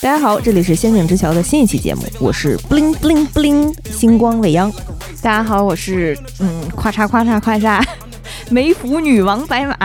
大家好，这里是《仙境之桥》的新一期节目，我是 bling bling bling 星光未央。大家好，我是嗯，咔嚓咔嚓咔嚓，梅芙女王白马。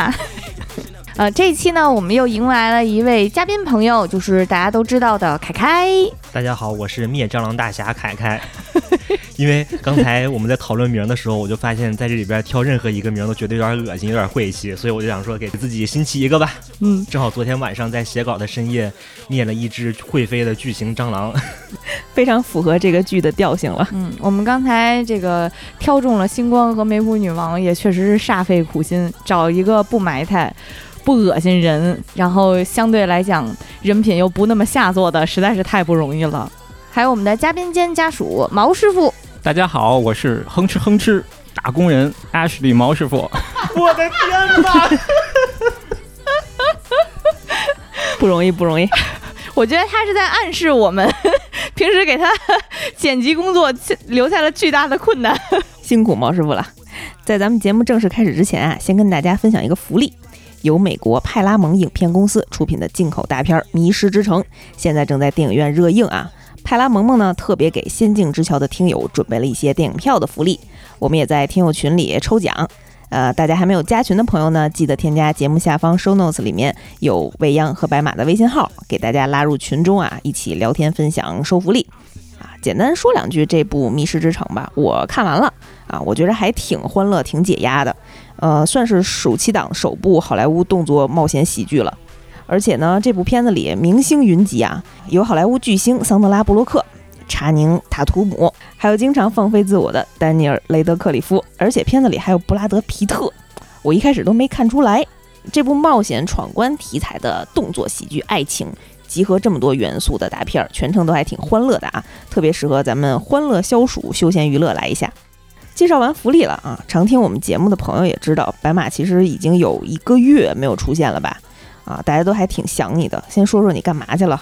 呃，这一期呢，我们又迎来了一位嘉宾朋友，就是大家都知道的凯凯。大家好，我是灭蟑螂大侠凯凯。因为刚才我们在讨论名的时候，我就发现在这里边挑任何一个名都觉得有点恶心，有点晦气，所以我就想说给自己新起一个吧。嗯，正好昨天晚上在写稿的深夜灭了一只会飞的巨型蟑螂，非常符合这个剧的调性了。嗯，我们刚才这个挑中了星光和梅普女王，也确实是煞费苦心，找一个不埋汰。不恶心人，然后相对来讲人品又不那么下作的，实在是太不容易了。还有我们的嘉宾兼家属毛师傅，大家好，我是哼哧哼哧打工人 Ashley 毛师傅。我的天哪，不容易不容易。我觉得他是在暗示我们，平时给他剪辑工作留下了巨大的困难，辛苦毛师傅了。在咱们节目正式开始之前啊，先跟大家分享一个福利。由美国派拉蒙影片公司出品的进口大片《迷失之城》，现在正在电影院热映啊！派拉蒙蒙呢特别给《仙境之桥》的听友准备了一些电影票的福利，我们也在听友群里抽奖。呃，大家还没有加群的朋友呢，记得添加节目下方 show notes 里面有未央和白马的微信号，给大家拉入群中啊，一起聊天分享收福利。啊，简单说两句这部《迷失之城》吧，我看完了啊，我觉得还挺欢乐，挺解压的。呃，算是暑期档首部好莱坞动作冒险喜剧了，而且呢，这部片子里明星云集啊，有好莱坞巨星桑德拉·布洛克、查宁·塔图姆，还有经常放飞自我的丹尼尔·雷德克里夫，而且片子里还有布拉德·皮特，我一开始都没看出来，这部冒险闯关题材的动作喜剧爱情，集合这么多元素的大片儿，全程都还挺欢乐的啊，特别适合咱们欢乐消暑、休闲娱乐来一下。介绍完福利了啊！常听我们节目的朋友也知道，白马其实已经有一个月没有出现了吧？啊，大家都还挺想你的。先说说你干嘛去了？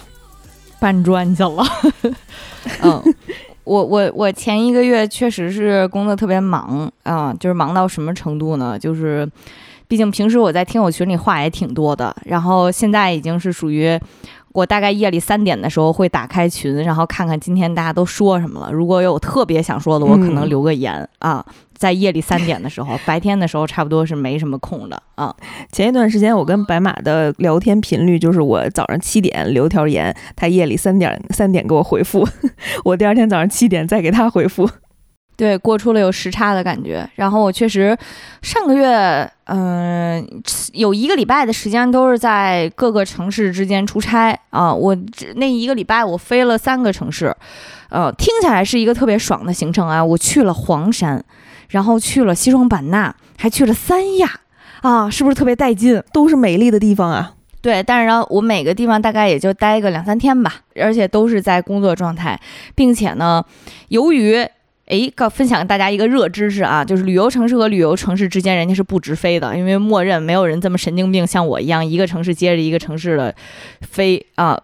搬砖去了。嗯，我我我前一个月确实是工作特别忙啊，就是忙到什么程度呢？就是，毕竟平时我在听友群里话也挺多的，然后现在已经是属于。我大概夜里三点的时候会打开群，然后看看今天大家都说什么了。如果有特别想说的，我可能留个言啊。在夜里三点的时候，白天的时候差不多是没什么空的啊。前一段时间我跟白马的聊天频率就是我早上七点留条言，他夜里三点三点给我回复，我第二天早上七点再给他回复。对，过出了有时差的感觉。然后我确实上个月，嗯，有一个礼拜的时间都是在各个城市之间出差啊。我那一个礼拜我飞了三个城市，呃，听起来是一个特别爽的行程啊。我去了黄山，然后去了西双版纳，还去了三亚啊，是不是特别带劲？都是美丽的地方啊。对，但是呢，我每个地方大概也就待个两三天吧，而且都是在工作状态，并且呢，由于哎，告分享大家一个热知识啊，就是旅游城市和旅游城市之间，人家是不直飞的，因为默认没有人这么神经病，像我一样一个城市接着一个城市的飞啊，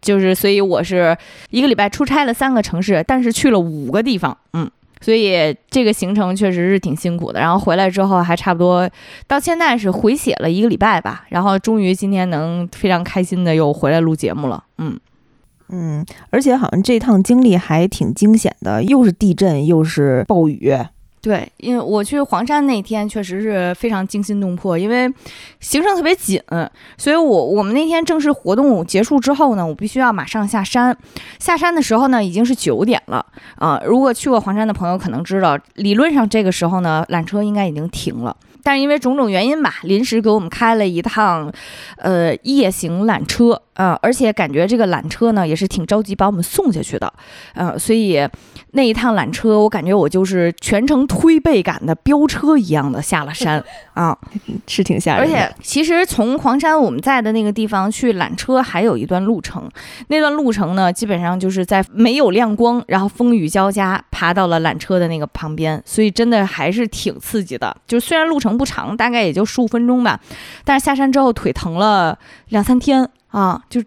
就是所以我是一个礼拜出差了三个城市，但是去了五个地方，嗯，所以这个行程确实是挺辛苦的。然后回来之后还差不多到现在是回血了一个礼拜吧，然后终于今天能非常开心的又回来录节目了，嗯。嗯，而且好像这趟经历还挺惊险的，又是地震又是暴雨。对，因为我去黄山那天确实是非常惊心动魄，因为行程特别紧，所以我我们那天正式活动结束之后呢，我必须要马上下山。下山的时候呢，已经是九点了啊。如果去过黄山的朋友可能知道，理论上这个时候呢，缆车应该已经停了。但是因为种种原因吧，临时给我们开了一趟，呃，夜行缆车呃，而且感觉这个缆车呢也是挺着急把我们送下去的，呃，所以那一趟缆车我感觉我就是全程推背感的飙车一样的下了山 啊，是挺吓人。而且其实从黄山我们在的那个地方去缆车还有一段路程，那段路程呢基本上就是在没有亮光，然后风雨交加爬到了缆车的那个旁边，所以真的还是挺刺激的。就虽然路程。不长，大概也就十五分钟吧。但是下山之后腿疼了两三天啊，就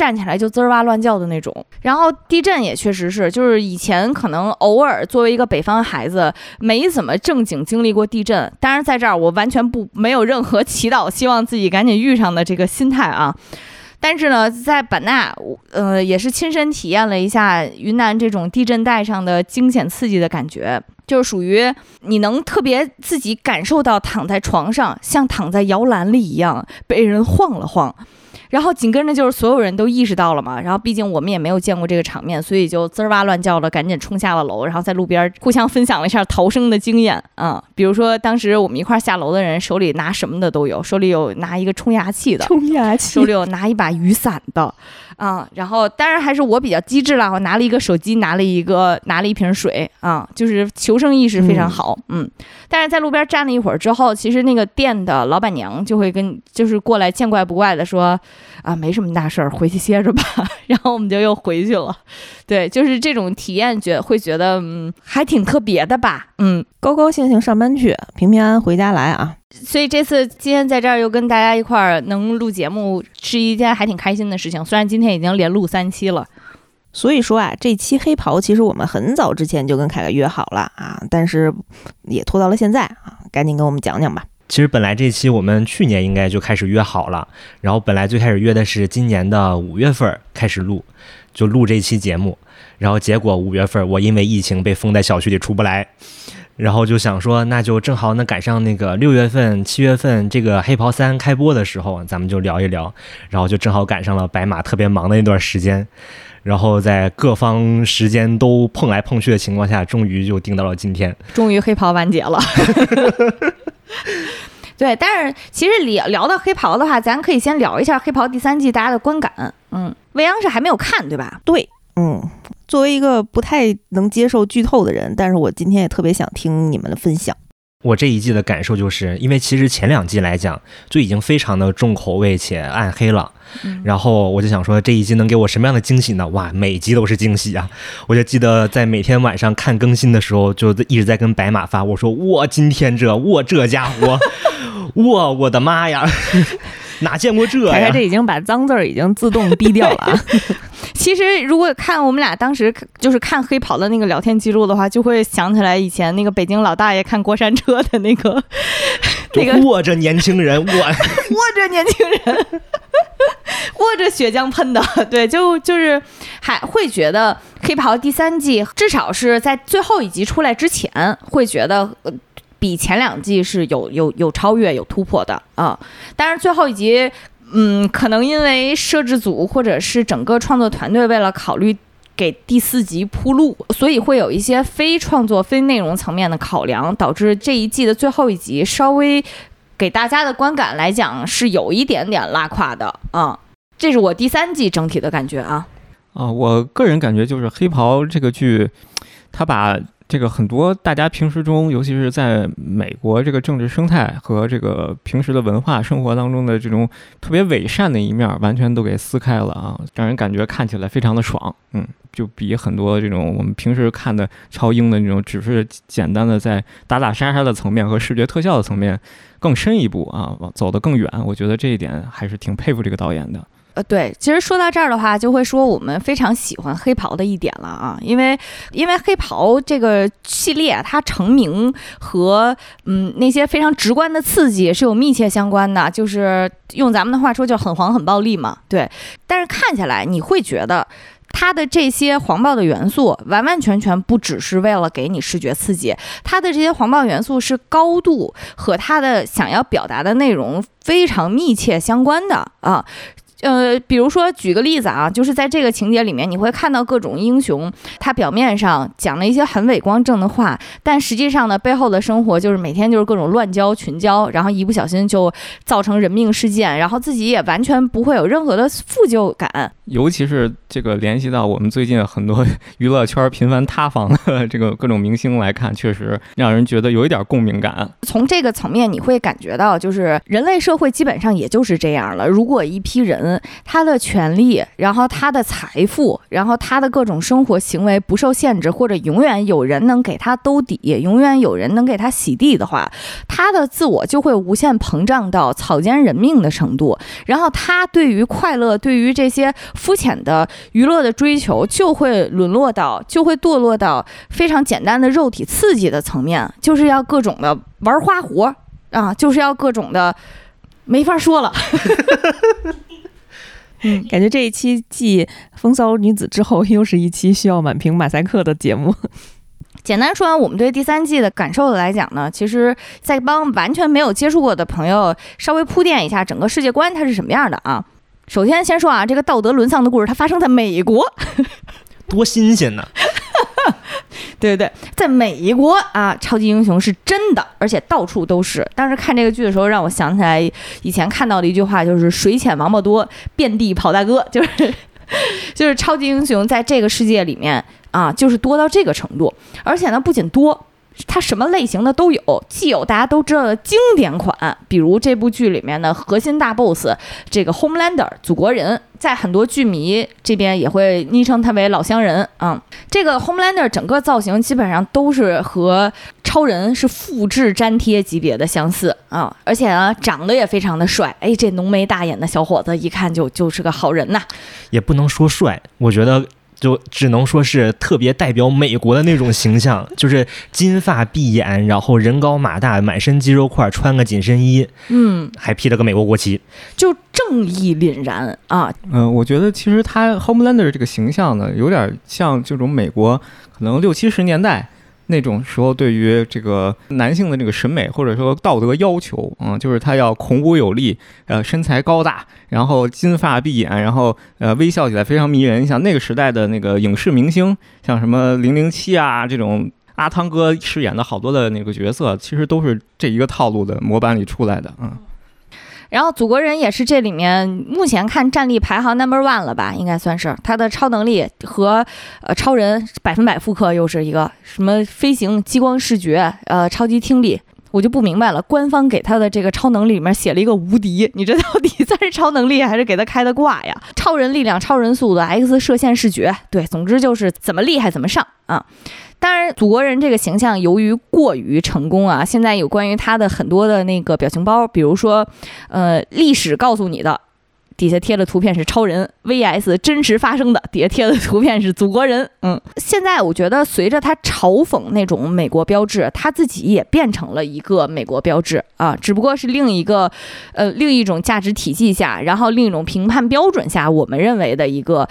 站起来就滋儿哇乱叫的那种。然后地震也确实是，就是以前可能偶尔作为一个北方孩子，没怎么正经经历过地震。当然在这儿我完全不没有任何 祈祷，希望自己赶紧遇上的这个心态啊。但是呢，在版纳，呃，也是亲身体验了一下云南这种地震带上的惊险刺激的感觉，就是属于你能特别自己感受到躺在床上像躺在摇篮里一样被人晃了晃。然后紧跟着就是所有人都意识到了嘛，然后毕竟我们也没有见过这个场面，所以就滋儿哇乱叫的，赶紧冲下了楼，然后在路边互相分享了一下逃生的经验。啊、比如说当时我们一块儿下楼的人手里拿什么的都有，手里有拿一个冲牙器的，冲牙器。手里有拿一把雨伞的，啊、然后当然还是我比较机智啦，我拿了一个手机，拿了一个拿了一瓶水。啊、就是求生意识非常好，嗯。但是在路边站了一会儿之后，其实那个店的老板娘就会跟就是过来见怪不怪的说啊没什么大事儿，回去歇着吧，然后我们就又回去了，对，就是这种体验觉会觉得嗯还挺特别的吧，嗯。高高兴兴上班去，平平安安回家来啊！所以这次今天在这儿又跟大家一块儿能录节目，是一件还挺开心的事情。虽然今天已经连录三期了，所以说啊，这期黑袍其实我们很早之前就跟凯凯约好了啊，但是也拖到了现在啊，赶紧跟我们讲讲吧。其实本来这期我们去年应该就开始约好了，然后本来最开始约的是今年的五月份开始录，就录这期节目，然后结果五月份我因为疫情被封在小区里出不来，然后就想说那就正好能赶上那个六月份、七月份这个黑袍三开播的时候，咱们就聊一聊，然后就正好赶上了白马特别忙的那段时间。然后在各方时间都碰来碰去的情况下，终于就定到了今天。终于黑袍完结了。对，但是其实聊聊到黑袍的话，咱可以先聊一下黑袍第三季大家的观感。嗯，未央是还没有看对吧？对，嗯，作为一个不太能接受剧透的人，但是我今天也特别想听你们的分享。我这一季的感受就是，因为其实前两季来讲就已经非常的重口味且暗黑了，嗯然后我就想说这一季能给我什么样的惊喜呢？哇，每集都是惊喜啊！我就记得在每天晚上看更新的时候，就一直在跟白马发，我说我今天这我这家伙，我我的妈呀，哪见过这呀凯凯这？已经把脏字儿已经自动逼掉了啊！其实如果看我们俩当时就是看黑袍的那个聊天记录的话，就会想起来以前那个北京老大爷看过山车的那个 那个握着年轻人，握 握着年轻人，握着血浆喷的，对，就就是还会觉得黑袍第三季至少是在最后一集出来之前，会觉得。比前两季是有有有超越有突破的啊，但是最后一集，嗯，可能因为摄制组或者是整个创作团队为了考虑给第四集铺路，所以会有一些非创作、非内容层面的考量，导致这一季的最后一集稍微给大家的观感来讲是有一点点拉胯的啊、这是我第三季整体的感觉啊。啊，我个人感觉就是《黑袍》这个剧，它把这个很多大家平时中，尤其是在美国这个政治生态和这个平时的文化生活当中的这种特别伪善的一面儿，完全都给撕开了啊，让人感觉看起来非常的爽。嗯，就比很多这种我们平时看的超英的那种，只是简单的在打打杀杀的层面和视觉特效的层面更深一步啊，走得更远。我觉得这一点还是挺佩服这个导演的。对，其实说到这儿的话，就会说我们非常喜欢黑袍的一点了啊，因为因为黑袍这个系列它成名和嗯那些非常直观的刺激是有密切相关的，就是用咱们的话说，就很黄很暴力嘛，对。但是看起来你会觉得。它的这些黄暴的元素，完完全全不只是为了给你视觉刺激，它的这些黄暴元素是高度和它的想要表达的内容非常密切相关的啊。呃，比如说举个例子啊，就是在这个情节里面，你会看到各种英雄，他表面上讲了一些很伟光正的话，但实际上呢，背后的生活就是每天就是各种乱交群交，然后一不小心就造成人命事件，然后自己也完全不会有任何的负疚感。尤其是这个联系到我们最近很多 娱乐圈频繁塌房的 这个各种明星来看，确实让人觉得有一点共鸣感。从这个层面，你会感觉到，就是人类社会基本上也就是这样了。如果一批人他的权利，然后他的财富，然后他的各种生活行为不受限制，或者永远有人能给他兜底，永远有人能给他洗地的话，他的自我就会无限膨胀到草菅人命的程度。然后他对于快乐，对于这些肤浅的娱乐的追求，就会沦落到，就会堕落到非常简单的肉体刺激的层面，就是要各种的玩花活啊，就是要各种的，没法说了。嗯，感觉这一期继《风骚女子》之后，又是一期需要满屏马赛克的节目。简单说完我们对第三季的感受来讲呢，其实再帮完全没有接触过的朋友稍微铺垫一下整个世界观它是什么样的啊。首先先说啊，这个道德沦丧的故事它发生在美国，多新鲜呢！对对对，在美国啊，超级英雄是真的，而且到处都是。当时看这个剧的时候，让我想起来以前看到的一句话，就是“水浅王八多，遍地跑大哥”，就是 就是超级英雄在这个世界里面啊，就是多到这个程度。而且呢，不仅多。它什么类型的都有，既有大家都知道的经典款，比如这部剧里面的核心大 boss 这个 Homelander 祖国人，在很多剧迷这边也会昵称他为老乡人啊。这个 Homelander 整个造型基本上都是和超人是复制粘贴级别的相似啊，而且呢长得也非常的帅，哎，这浓眉大眼的小伙子一看就就是个好人呐。也不能说帅，我觉得。就只能说是特别代表美国的那种形象，就是金发碧眼，然后人高马大，满身肌肉块，穿个紧身衣，嗯，还披了个美国国旗，就正义凛然啊。嗯，我觉得其实他 Homelander 这个形象呢，有点像这种美国可能六七十年代。那种时候，对于这个男性的这个审美或者说道德要求，嗯，就是他要孔武有力，呃，身材高大，然后金发碧眼，然后呃，微笑起来非常迷人。像那个时代的那个影视明星，像什么零零七啊这种，阿汤哥饰演的好多的那个角色，其实都是这一个套路的模板里出来的，嗯。然后祖国人也是这里面目前看战力排行 number one 了吧，应该算是。他的超能力和呃超人百分百复刻，又是一个什么飞行、激光视觉、呃超级听力，我就不明白了。官方给他的这个超能力里面写了一个无敌，你这到底算是超能力还是给他开的挂呀？超人力量、超人速度、X 射线视觉，对，总之就是怎么厉害怎么上啊。当然，祖国人这个形象由于过于成功啊，现在有关于他的很多的那个表情包，比如说，呃，历史告诉你的，底下贴的图片是超人 VS 真实发生的，底下贴的图片是祖国人。嗯，现在我觉得随着他嘲讽那种美国标志，他自己也变成了一个美国标志啊，只不过是另一个，呃，另一种价值体系下，然后另一种评判标准下，我们认为的一个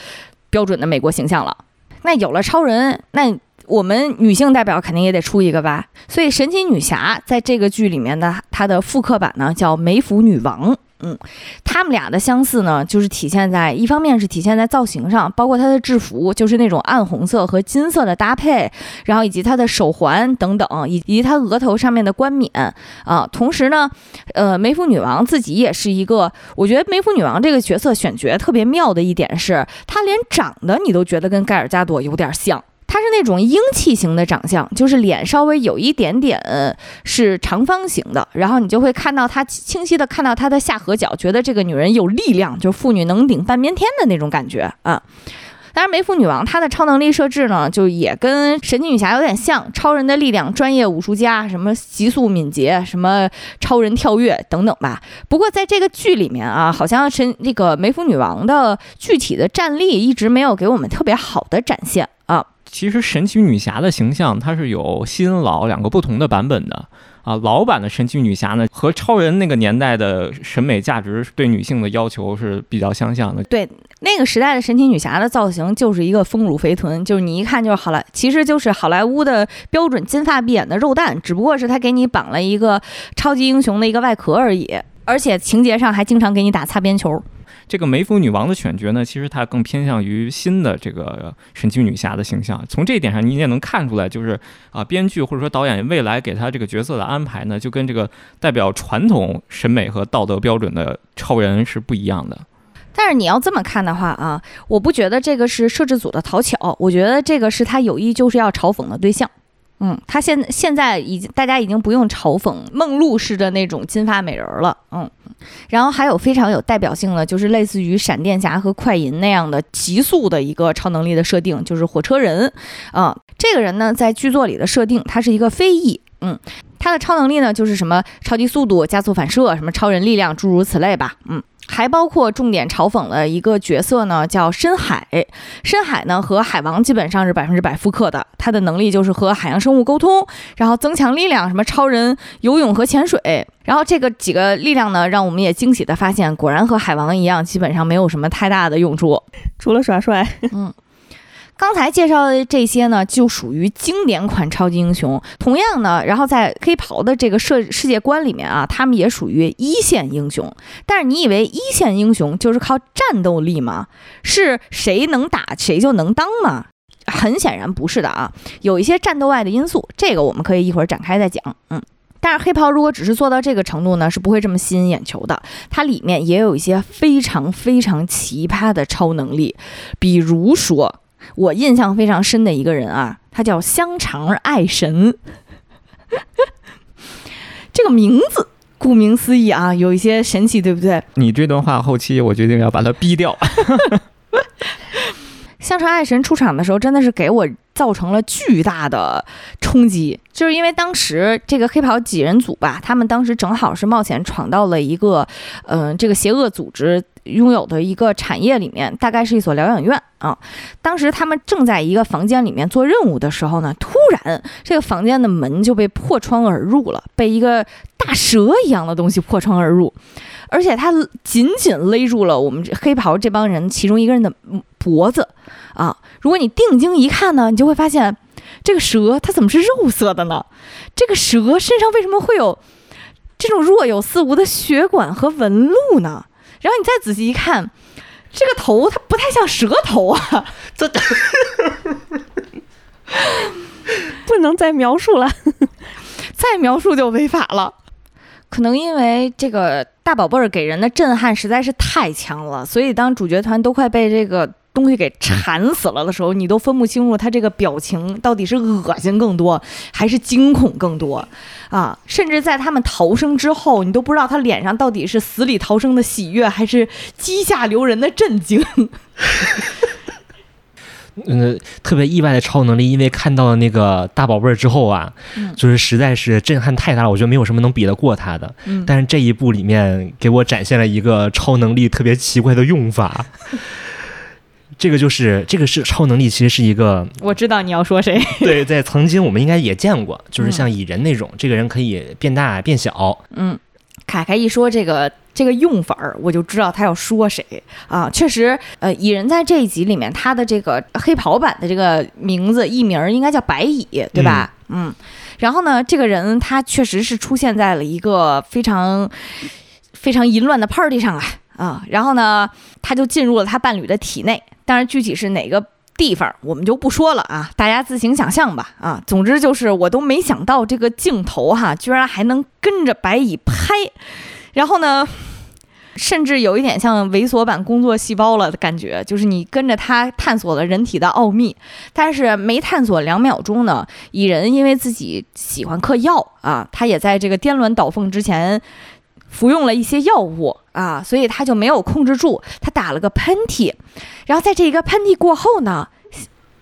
标准的美国形象了。那有了超人，那。我们女性代表肯定也得出一个吧，所以神奇女侠在这个剧里面的她的复刻版呢叫梅芙女王。嗯，他们俩的相似呢，就是体现在一方面是体现在造型上，包括他的制服就是那种暗红色和金色的搭配，然后以及他的手环等等，以及他额头上面的冠冕啊。同时呢，呃，梅芙女王自己也是一个，我觉得梅芙女王这个角色选角特别妙的一点是，她连长得你都觉得跟盖尔加朵有点像。她是那种英气型的长相，就是脸稍微有一点点是长方形的，然后你就会看到她清晰的看到她的下颌角，觉得这个女人有力量，就是妇女能顶半边天的那种感觉啊。当然，梅芙女王她的超能力设置呢，就也跟神奇女侠有点像，超人的力量、专业武术家，什么急速敏捷，什么超人跳跃等等吧。不过在这个剧里面啊，好像神那个梅芙女王的具体的战力一直没有给我们特别好的展现啊。其实神奇女侠的形象，它是有新老两个不同的版本的啊。老版的神奇女侠呢，和超人那个年代的审美价值对女性的要求是比较相像的。对，那个时代的神奇女侠的造型就是一个丰乳肥臀，就是你一看就是好莱，其实就是好莱坞的标准金发碧眼的肉蛋，只不过是他给你绑了一个超级英雄的一个外壳而已，而且情节上还经常给你打擦边球。这个梅芙女王的选角呢，其实她更偏向于新的这个神奇女侠的形象。从这一点上，你也能看出来，就是啊，编剧或者说导演未来给她这个角色的安排呢，就跟这个代表传统审美和道德标准的超人是不一样的。但是你要这么看的话啊，我不觉得这个是摄制组的讨巧，我觉得这个是他有意就是要嘲讽的对象。嗯，他现现在已经大家已经不用嘲讽梦露式的那种金发美人了。嗯，然后还有非常有代表性的，就是类似于闪电侠和快银那样的极速的一个超能力的设定，就是火车人。啊，这个人呢，在剧作里的设定，他是一个飞翼。嗯，他的超能力呢，就是什么超级速度、加速反射、什么超人力量，诸如此类吧。嗯。还包括重点嘲讽了一个角色呢，叫深海。深海呢和海王基本上是百分之百复刻的，他的能力就是和海洋生物沟通，然后增强力量，什么超人游泳和潜水。然后这个几个力量呢，让我们也惊喜的发现，果然和海王一样，基本上没有什么太大的用处，除了耍帅。嗯。刚才介绍的这些呢，就属于经典款超级英雄。同样呢，然后在黑袍的这个世世界观里面啊，他们也属于一线英雄。但是你以为一线英雄就是靠战斗力吗？是谁能打谁就能当吗？很显然不是的啊，有一些战斗外的因素，这个我们可以一会儿展开再讲。嗯，但是黑袍如果只是做到这个程度呢，是不会这么吸引眼球的。它里面也有一些非常非常奇葩的超能力，比如说。我印象非常深的一个人啊，他叫香肠爱神。这个名字顾名思义啊，有一些神奇，对不对？你这段话后期我决定要把它逼掉。香肠爱神出场的时候，真的是给我造成了巨大的冲击，就是因为当时这个黑袍几人组吧，他们当时正好是冒险闯到了一个，嗯，这个邪恶组织拥有的一个产业里面，大概是一所疗养院啊。当时他们正在一个房间里面做任务的时候呢，突然这个房间的门就被破窗而入了，被一个大蛇一样的东西破窗而入。而且他紧紧勒住了我们这黑袍这帮人其中一个人的脖子，啊！如果你定睛一看呢，你就会发现，这个蛇它怎么是肉色的呢？这个蛇身上为什么会有这种若有似无的血管和纹路呢？然后你再仔细一看，这个头它不太像蛇头啊！这 不能再描述了，再描述就违法了。可能因为这个大宝贝儿给人的震撼实在是太强了，所以当主角团都快被这个东西给缠死了的时候，你都分不清楚他这个表情到底是恶心更多还是惊恐更多啊！甚至在他们逃生之后，你都不知道他脸上到底是死里逃生的喜悦还是机 下留人的震惊。嗯，特别意外的超能力，因为看到了那个大宝贝儿之后啊，就是实在是震撼太大了。我觉得没有什么能比得过他的。但是这一部里面给我展现了一个超能力特别奇怪的用法。这个就是这个是超能力，其实是一个我知道你要说谁。对，在曾经我们应该也见过，就是像蚁人那种，这个人可以变大变小。嗯。凯凯一说这个这个用法儿，我就知道他要说谁啊！确实，呃，蚁人在这一集里面，他的这个黑袍版的这个名字艺名应该叫白蚁，对吧？嗯。然后呢，这个人他确实是出现在了一个非常非常淫乱的 party 上啊啊！然后呢，他就进入了他伴侣的体内，但是具体是哪个？地方我们就不说了啊，大家自行想象吧啊。总之就是我都没想到这个镜头哈，居然还能跟着白蚁拍，然后呢，甚至有一点像猥琐版工作细胞了的感觉，就是你跟着他探索了人体的奥秘，但是没探索两秒钟呢，蚁人因为自己喜欢嗑药啊，他也在这个颠鸾倒凤之前服用了一些药物啊，所以他就没有控制住，他打了个喷嚏。然后在这一个喷嚏过后呢，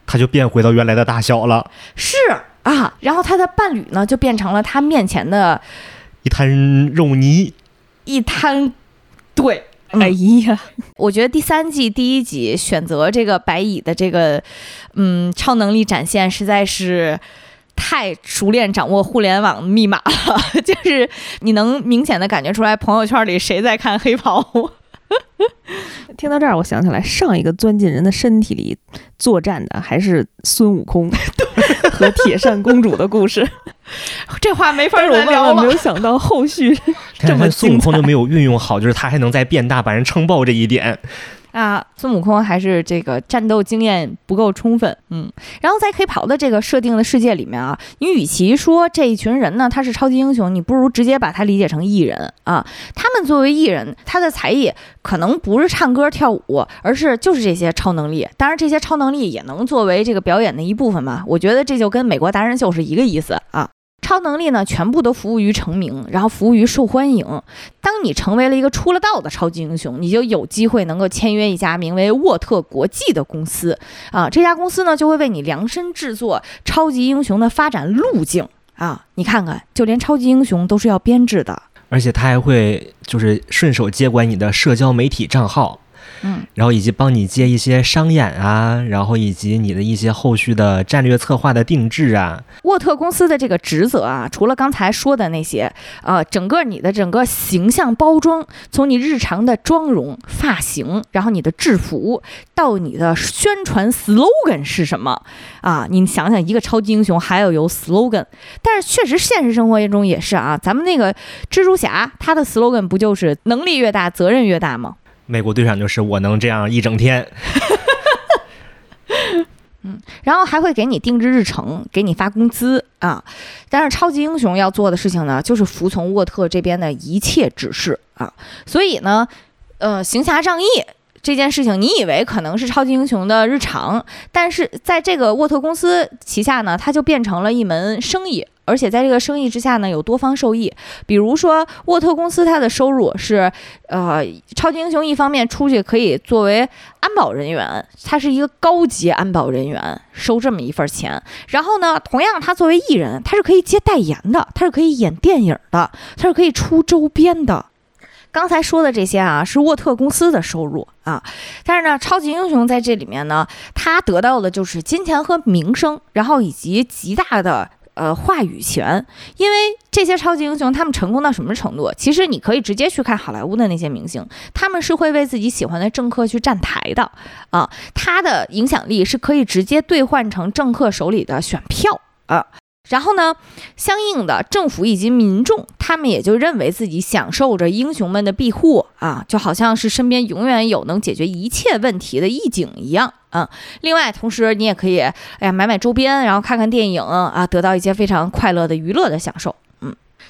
他就变回到原来的大小了。是啊，然后他的伴侣呢就变成了他面前的一滩肉泥，一滩。对，哎呀，我觉得第三季第一集选择这个白蚁的这个嗯超能力展现，实在是太熟练掌握互联网密码了。就是你能明显的感觉出来，朋友圈里谁在看黑袍。听到这儿，我想起来上一个钻进人的身体里作战的还是孙悟空 和铁扇公主的故事。这话没法再聊了。没有想到后续这么孙悟空都没有运用好，就是他还能再变大，把人撑爆这一点。啊，孙悟空还是这个战斗经验不够充分，嗯，然后在黑袍的这个设定的世界里面啊，你与其说这一群人呢他是超级英雄，你不如直接把他理解成艺人啊。他们作为艺人，他的才艺可能不是唱歌跳舞，而是就是这些超能力。当然，这些超能力也能作为这个表演的一部分嘛。我觉得这就跟美国达人秀是一个意思啊。超能力呢，全部都服务于成名，然后服务于受欢迎。当你成为了一个出了道的超级英雄，你就有机会能够签约一家名为沃特国际的公司啊。这家公司呢，就会为你量身制作超级英雄的发展路径啊！你看看，就连超级英雄都是要编制的。而且他还会就是顺手接管你的社交媒体账号，嗯，然后以及帮你接一些商演啊，然后以及你的一些后续的战略策划的定制啊。沃特公司的这个职责啊，除了刚才说的那些，呃，整个你的整个形象包装，从你日常的妆容、发型，然后你的制服，到你的宣传 slogan 是什么啊？你想想，一个超级英雄还要有 slogan，但是确实现实生活中也是啊，咱们那个蜘蛛侠，他的 slogan 不就是能力越大，责任越大吗？美国队长就是我能这样一整天。嗯然后还会给你定制日程，给你发工资啊。但是超级英雄要做的事情呢，就是服从沃特这边的一切指示啊。所以呢，呃，行侠仗义这件事情，你以为可能是超级英雄的日常，但是在这个沃特公司旗下呢，它就变成了一门生意。而且在这个生意之下呢，有多方受益。比如说，沃特公司它的收入是，呃，超级英雄一方面出去可以作为安保人员，他是一个高级安保人员，收这么一份钱。然后呢，同样他作为艺人，他是可以接代言的，他是可以演电影的，他是可以出周边的。刚才说的这些啊，是沃特公司的收入啊。但是呢，超级英雄在这里面呢，他得到的就是金钱和名声，然后以及极大的。呃，话语权，因为这些超级英雄他们成功到什么程度？其实你可以直接去看好莱坞的那些明星，他们是会为自己喜欢的政客去站台的啊，他的影响力是可以直接兑换成政客手里的选票啊。然后呢，相应的政府以及民众，他们也就认为自己享受着英雄们的庇护啊，就好像是身边永远有能解决一切问题的义警一样啊。另外，同时你也可以，哎呀，买买周边，然后看看电影啊，得到一些非常快乐的娱乐的享受。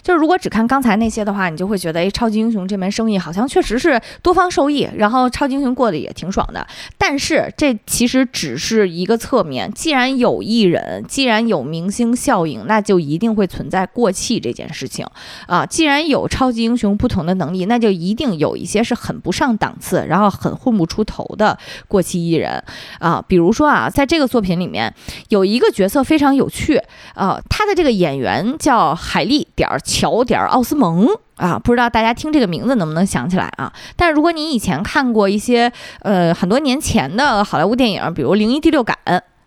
就是如果只看刚才那些的话，你就会觉得，哎，超级英雄这门生意好像确实是多方受益，然后超级英雄过得也挺爽的。但是这其实只是一个侧面。既然有艺人，既然有明星效应，那就一定会存在过气这件事情啊。既然有超级英雄不同的能力，那就一定有一些是很不上档次，然后很混不出头的过气艺人啊。比如说啊，在这个作品里面有一个角色非常有趣啊，他的这个演员叫海莉点儿。乔点奥斯蒙啊，不知道大家听这个名字能不能想起来啊？但是如果你以前看过一些呃很多年前的好莱坞电影，比如《灵异第六感》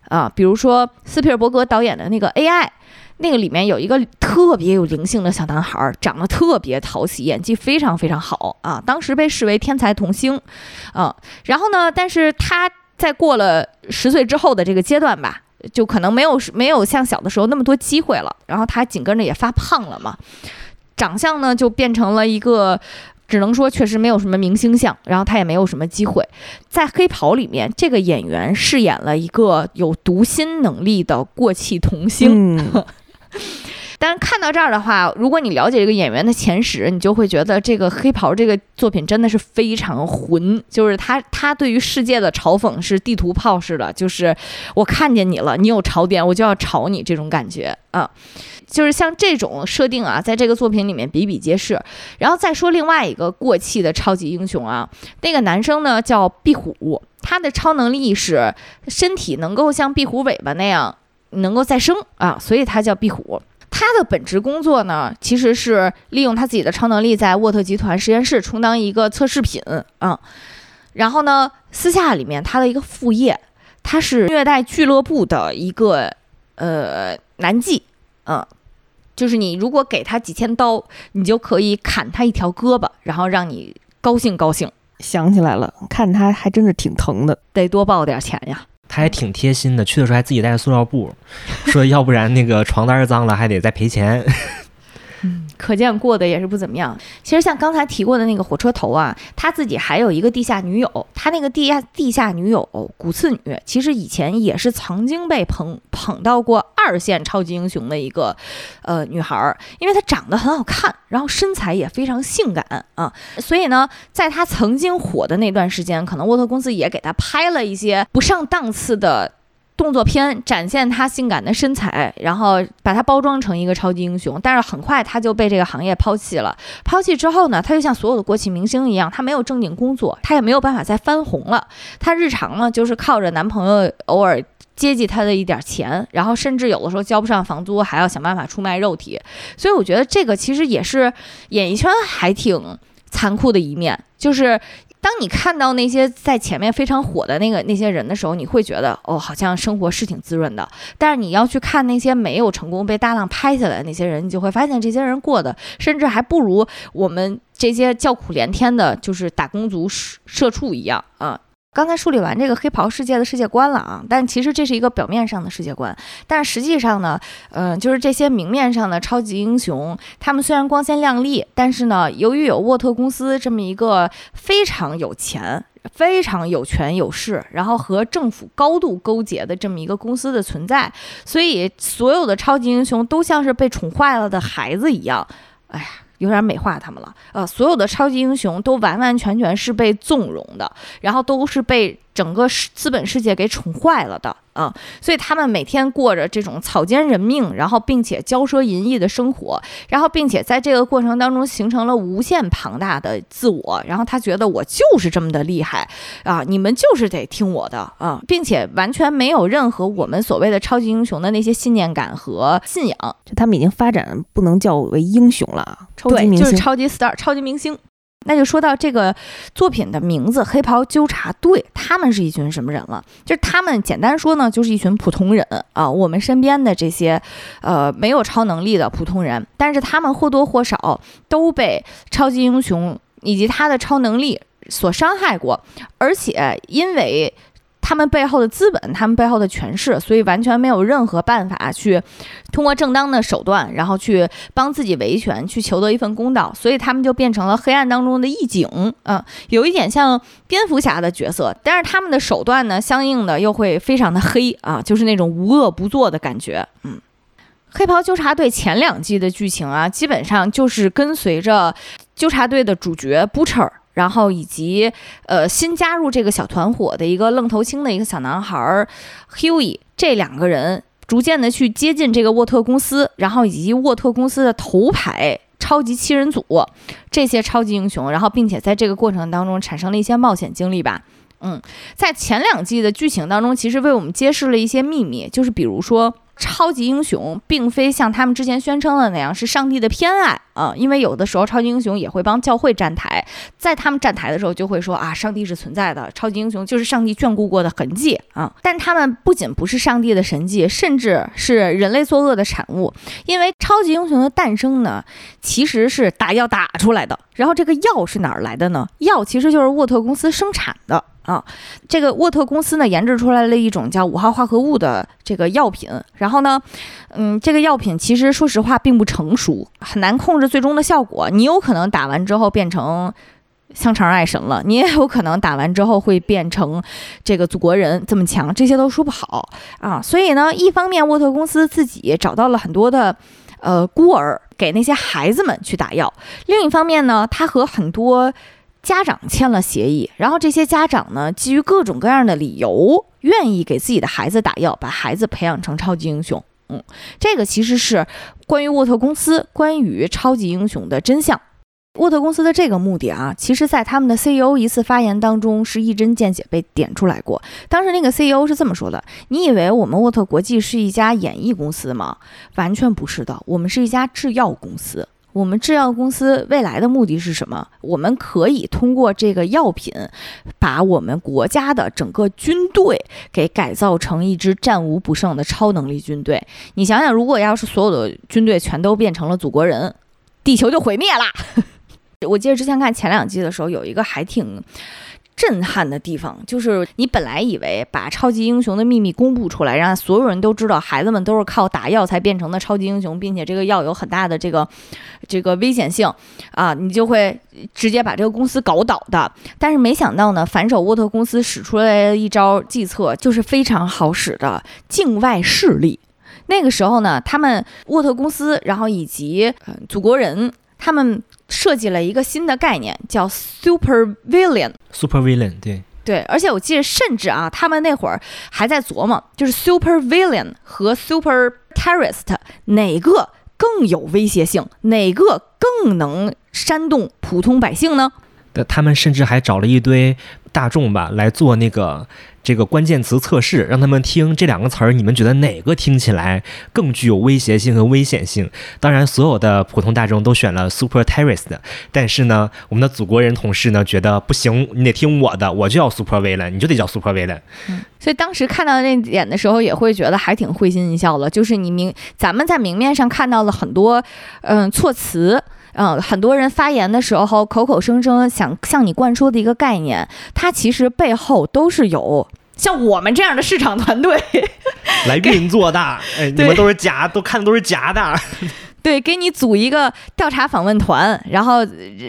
啊，比如说斯皮尔伯格导演的那个 AI，那个里面有一个特别有灵性的小男孩，长得特别讨喜，演技非常非常好啊，当时被视为天才童星啊。然后呢，但是他在过了十岁之后的这个阶段吧。就可能没有没有像小的时候那么多机会了，然后他紧跟着也发胖了嘛，长相呢就变成了一个，只能说确实没有什么明星相，然后他也没有什么机会。在黑袍里面，这个演员饰演了一个有读心能力的过气童星。但是看到这儿的话，如果你了解这个演员的前史，你就会觉得这个黑袍这个作品真的是非常混，就是他他对于世界的嘲讽是地图炮式的，就是我看见你了，你有槽点，我就要吵你这种感觉啊，就是像这种设定啊，在这个作品里面比比皆是。然后再说另外一个过气的超级英雄啊，那个男生呢叫壁虎，他的超能力是身体能够像壁虎尾巴那样能够再生啊，所以他叫壁虎。他的本职工作呢，其实是利用他自己的超能力，在沃特集团实验室充当一个测试品啊。然后呢，私下里面他的一个副业，他是虐待俱乐部的一个呃男妓，嗯，就是你如果给他几千刀，你就可以砍他一条胳膊，然后让你高兴高兴。想起来了，看他还真是挺疼的，得多报点钱呀。他还挺贴心的，去的时候还自己带着塑料布，说要不然那个床单脏了还得再赔钱。嗯，可见过得也是不怎么样。其实像刚才提过的那个火车头啊，他自己还有一个地下女友，他那个地下地下女友古刺女，其实以前也是曾经被捧捧到过二线超级英雄的一个呃女孩儿，因为她长得很好看，然后身材也非常性感啊，所以呢，在她曾经火的那段时间，可能沃特公司也给她拍了一些不上档次的。动作片展现他性感的身材，然后把他包装成一个超级英雄，但是很快他就被这个行业抛弃了。抛弃之后呢，他就像所有的国企明星一样，他没有正经工作，他也没有办法再翻红了。他日常呢就是靠着男朋友偶尔。接济他的一点钱，然后甚至有的时候交不上房租，还要想办法出卖肉体。所以我觉得这个其实也是演艺圈还挺 残酷的一面，就是。当你看到那些在前面非常火的那个那些人的时候，你会觉得哦，好像生活是挺滋润的。但是你要去看那些没有成功被大浪拍下来的那些人，你就会发现这些人过的甚至还不如我们这些叫苦连天的，就是打工族、社社畜一样啊。刚才梳理完这个黑袍世界的世界观了啊，但其实这是一个表面上的世界观，但实际上呢，嗯、就是这些明面上的超级英雄，他们虽然光鲜亮丽，但是呢，由于有沃特公司这么一个非常有钱。非常有权有势，然后和政府高度勾结的这么一个公司的存在，所以所有的超级英雄都像是被宠坏了的孩子一样。哎呀，有点美化他们了。呃，所有的超级英雄都完完全全是被纵容的，然后都是被整个世资本世界给宠坏了的啊、所以他们每天过着这种草菅人命，然后并且骄奢淫逸的生活，然后并且在这个过程当中形成了无限庞大的自我，然后他觉得我就是这么的厉害啊，你们就是得听我的啊，并且完全没有任何我们所谓的超级英雄的那些信念感和信仰，就他们已经发展不能叫为英雄了啊，超级，明星。就是超级 star、超级明星。那就说到这个作品的名字《黑袍纠察队》，他们是一群什么人了？就是他们简单说呢，就是一群普通人啊，我们身边的这些呃没有超能力的普通人，但是他们或多或少都被超级英雄以及他的超能力所伤害过，而且因为。他们背后的资本，他们背后的权势，所以完全没有任何办法去通过正当的手段，然后去帮自己维权，去求得一份公道，所以他们就变成了黑暗当中的义警，嗯、有一点像蝙蝠侠的角色，但是他们的手段呢，相应的又会非常的黑啊，就是那种无恶不作的感觉，嗯。黑袍纠察队前两季的剧情啊，基本上就是跟随着纠察队的主角 Butcher，然后以及呃新加入这个小团伙的一个愣头青的一个小男孩儿 Huey 这两个人，逐渐的去接近这个沃特公司，然后以及沃特公司的头牌超级七人组这些超级英雄，然后并且在这个过程当中产生了一些冒险经历吧。嗯，在前两季的剧情当中，其实为我们揭示了一些秘密，就是比如说。超级英雄并非像他们之前宣称的那样是上帝的偏爱啊、因为有的时候超级英雄也会帮教会站台，在他们站台的时候就会说啊，上帝是存在的，超级英雄就是上帝眷顾过的痕迹啊。但他们不仅不是上帝的神迹，甚至是人类作恶的产物。因为超级英雄的诞生呢，其实是打药打出来的。然后这个药是哪儿来的呢？药其实就是沃特公司生产的啊。这个沃特公司呢研制出来了一种叫五号化合物的这个药品，然后呢，嗯，这个药品其实说实话并不成熟，很难控制最终的效果。你有可能打完之后变成香肠爱神了，你也有可能打完之后会变成这个祖国人这么强，这些都说不好啊。所以呢，一方面沃特公司自己找到了很多的呃孤儿，给那些孩子们去打药；另一方面呢，他和很多家长签了协议，然后这些家长呢，基于各种各样的理由，愿意给自己的孩子打药，把孩子培养成超级英雄。嗯，这个其实是关于沃特公司、关于超级英雄的真相。沃特公司的这个目的啊，其实在他们的 CEO 一次发言当中是一针见血被点出来过。当时那个 CEO 是这么说的：“你以为我们沃特国际是一家演艺公司吗？完全不是的，我们是一家制药公司。我们制药公司未来的目的是什么？我们可以通过这个药品，把我们国家的整个军队给改造成一支战无不胜的超能力军队。你想想，如果要是所有的军队全都变成了祖国人，地球就毁灭啦！我记得之前看前两季的时候，有一个还挺震撼的地方，就是你本来以为把超级英雄的秘密公布出来，让所有人都知道，孩子们都是靠打药才变成的超级英雄，并且这个药有很大的这个这个危险性啊，你就会直接把这个公司搞倒的。但是没想到呢，反手沃特公司使出来一招计策，就是非常好使的境外势力。那个时候呢，他们沃特公司，然后以及、呃、祖国人，他们设计了一个新的概念，叫 super villain。super villain 对，对，而且我记得，甚至啊，他们那会儿还在琢磨，就是 super villain 和 super terrorist 哪个更有威胁性，哪个更能煽动普通百姓呢？的他们甚至还找了一堆大众吧来做那个这个关键词测试，让他们听这两个词儿，你们觉得哪个听起来更具有威胁性和危险性？当然，所有的普通大众都选了 super terrorist，但是呢，我们的祖国人同事呢觉得不行，你得听我的，我就要 super villain，你就得叫 super villain。所以当时看到那点的时候，也会觉得还挺会心一笑的。就是你明咱们在明面上看到了很多，嗯，措辞。嗯，很多人发言的时候口口声声想向你灌输的一个概念，它其实背后都是有像我们这样的市场团队 来运作的。哎，你们都是假，都看的都是假的。对，给你组一个调查访问团，然后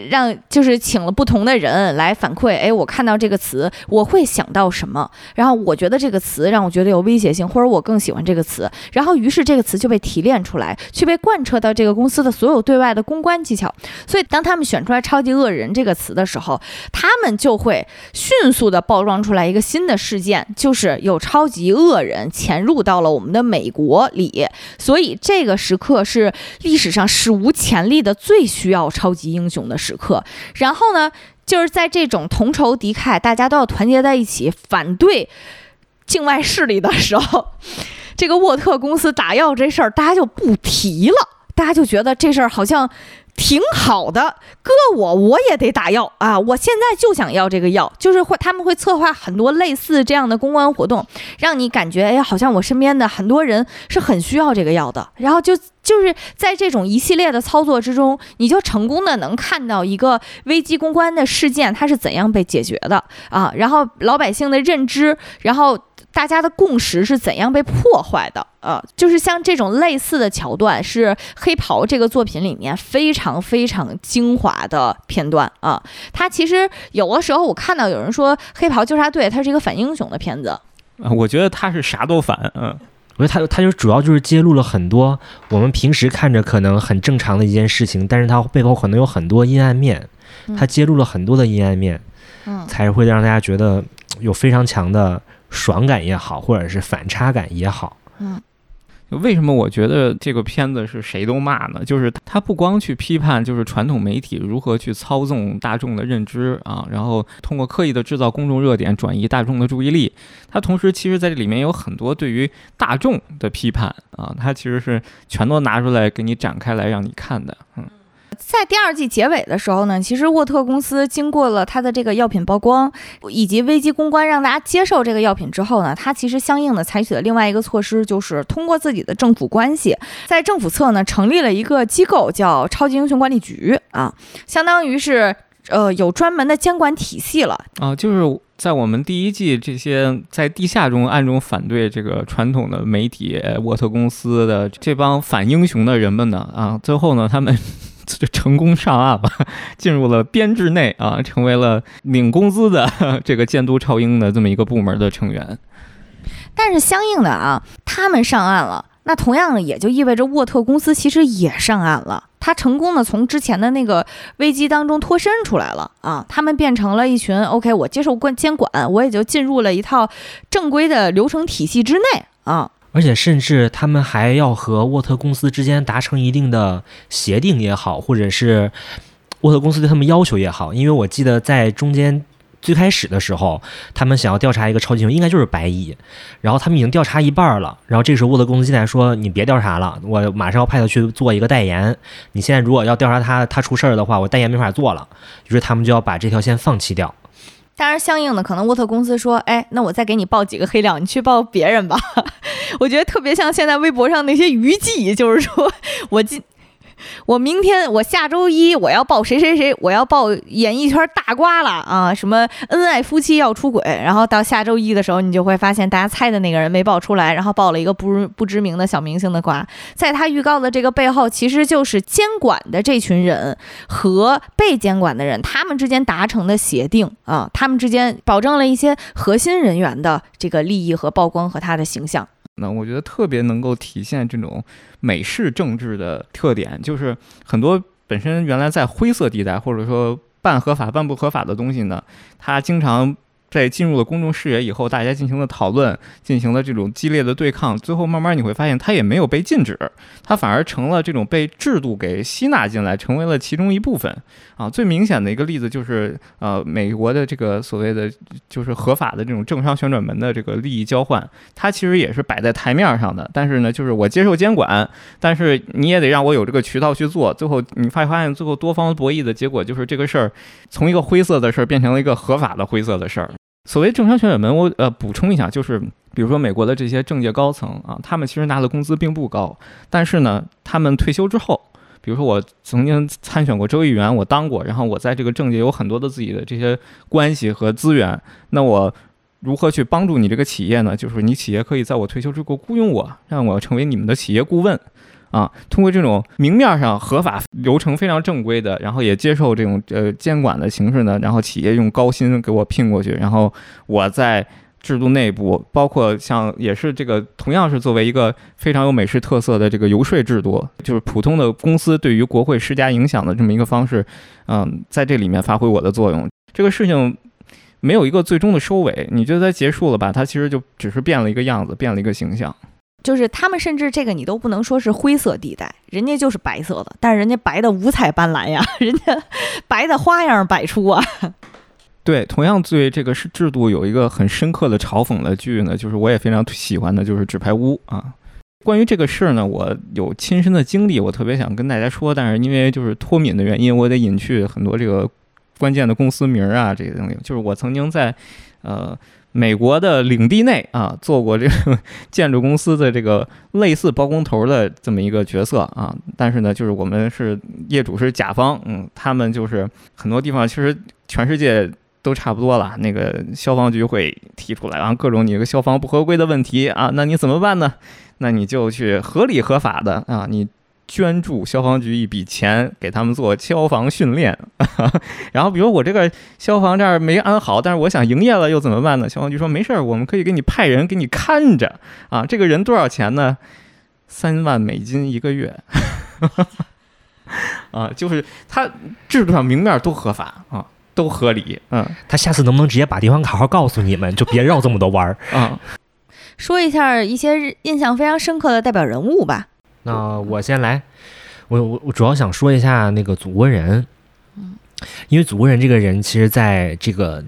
让就是请了不同的人来反馈。哎，我看到这个词，我会想到什么？然后我觉得这个词让我觉得有威胁性，或者我更喜欢这个词。然后于是这个词就被提炼出来，去被贯彻到这个公司的所有对外的公关技巧。所以当他们选出来“超级恶人”这个词的时候，他们就会迅速的包装出来一个新的事件，就是有超级恶人潜入到了我们的美国里。所以这个时刻是。历史上史无前例的最需要超级英雄的时刻，然后呢，就是在这种同仇敌忾、大家都要团结在一起反对境外势力的时候，这个沃特公司打药这事儿，大家就不提了，大家就觉得这事儿好像。挺好的，搁我我也得打药啊！我现在就想要这个药，就是会他们会策划很多类似这样的公关活动，让你感觉哎，好像我身边的很多人是很需要这个药的。然后就就是在这种一系列的操作之中，你就成功的能看到一个危机公关的事件它是怎样被解决的啊，然后老百姓的认知，然后。大家的共识是怎样被破坏的？呃，就是像这种类似的桥段，是《黑袍》这个作品里面非常非常精华的片段啊。它其实有的时候我看到有人说《黑袍纠察队》它是一个反英雄的片子啊，我觉得它是啥都反。嗯，我觉得他他就主要就是揭露了很多我们平时看着可能很正常的一件事情，但是它背后可能有很多阴暗面。他揭露了很多的阴暗面，嗯，才会让大家觉得有非常强的。爽感也好，或者是反差感也好，嗯，为什么我觉得这个片子是谁都骂呢？就是他不光去批判，就是传统媒体如何去操纵大众的认知啊，然后通过刻意的制造公众热点，转移大众的注意力。他同时其实在这里面有很多对于大众的批判啊，他其实是全都拿出来给你展开来让你看的，嗯。在第二季结尾的时候呢，其实沃特公司经过了它的这个药品曝光以及危机公关，让大家接受这个药品之后呢，它其实相应的采取了另外一个措施，就是通过自己的政府关系，在政府侧呢成立了一个机构，叫超级英雄管理局啊，相当于是呃有专门的监管体系了啊。就是在我们第一季这些在地下中暗中反对这个传统的媒体沃特公司的这帮反英雄的人们呢啊，最后呢他们。就成功上岸了，进入了编制内啊，成为了领工资的 这个监督超英的这么一个部门的成员。但是相应的啊，他们上岸了，那同样也就意味着沃特公司其实也上岸了，他成功的从之前的那个危机当中脱身出来了啊，他们变成了一群 OK，我接受管监管，我也就进入了一套正规的流程体系之内啊。而且甚至他们还要和沃特公司之间达成一定的协定也好，或者是沃特公司对他们要求也好，因为我记得在中间最开始的时候，他们想要调查一个超级英雄，应该就是白蚁，然后他们已经调查一半了，然后这时候沃特公司进来说：“你别调查了，我马上要派他去做一个代言。你现在如果要调查他，他出事儿的话，我代言没法做了。”于是他们就要把这条线放弃掉。当然，相应的，可能沃特公司说：“哎，那我再给你报几个黑料，你去报别人吧。”我觉得特别像现在微博上那些娱记，就是说我今。我明天，我下周一我要报谁谁谁，我要报演艺圈大瓜了啊！什么恩爱夫妻要出轨，然后到下周一的时候，你就会发现大家猜的那个人没报出来，然后报了一个不不知名的小明星的瓜。在他预告的这个背后，其实就是监管的这群人和被监管的人他们之间达成的协定啊，他们之间保证了一些核心人员的这个利益和曝光和他的形象。那我觉得特别能够体现这种美式政治的特点，就是很多本身原来在灰色地带或者说半合法半不合法的东西呢，它经常在进入了公众视野以后，大家进行了讨论，进行了这种激烈的对抗，最后慢慢你会发现，它也没有被禁止，它反而成了这种被制度给吸纳进来，成为了其中一部分啊。最明显的一个例子就是呃，美国的这个所谓的就是合法的这种政商旋转门的这个利益交换，它其实也是摆在台面上的，但是呢，就是我接受监管，但是你也得让我有这个渠道去做，最后你发发现最后多方博弈的结果就是这个事儿从一个灰色的事儿变成了一个合法的灰色的事儿。所谓政商旋转门，我呃补充一下，就是比如说美国的这些政界高层啊，他们其实拿的工资并不高，但是呢，他们退休之后，比如说我曾经参选过州议员，我当过，然后我在这个政界有很多的自己的这些关系和资源，那我如何去帮助你这个企业呢？就是你企业可以在我退休之后雇佣我，让我成为你们的企业顾问。啊，通过这种明面上合法流程非常正规的，然后也接受这种呃监管的形式呢，然后企业用高薪给我聘过去，然后我在制度内部，包括像也是这个同样是作为一个非常有美式特色的这个游说制度，就是普通的公司对于国会施加影响的这么一个方式，嗯，在这里面发挥我的作用。这个事情没有一个最终的收尾，你觉得它结束了吧？它其实就只是变了一个样子，变了一个形象。就是他们甚至这个你都不能说是灰色地带，人家就是白色的，但是人家白的五彩斑斓呀，人家白的花样百出啊。对，同样对这个是制度有一个很深刻的嘲讽的剧呢，就是我也非常喜欢的，就是《纸牌屋》啊。关于这个事儿呢，我有亲身的经历，我特别想跟大家说，但是因为就是脱敏的原因，我得隐去很多这个关键的公司名儿啊，这些东西。就是我曾经在呃。美国的领地内啊，做过这个建筑公司的这个类似包工头的这么一个角色啊，但是呢，就是我们是业主是甲方，嗯，他们就是很多地方其实全世界都差不多了，那个消防局会提出来，然后各种你这个消防不合规的问题啊，那你怎么办呢？那你就去合理合法的啊，你。捐助消防局一笔钱，给他们做消防训练。然后，比如我这个消防这儿没安好，但是我想营业了，又怎么办呢？消防局说没事儿，我们可以给你派人给你看着啊。这个人多少钱呢？三万美金一个月。啊，就是他制度上明面都合法啊，都合理。嗯，他下次能不能直接把地方卡号告诉你们，就别绕这么多弯儿啊？说一下一些印象非常深刻的代表人物吧。那我先来，我我我主要想说一下那个祖国人，嗯，因为祖国人这个人，其实在这个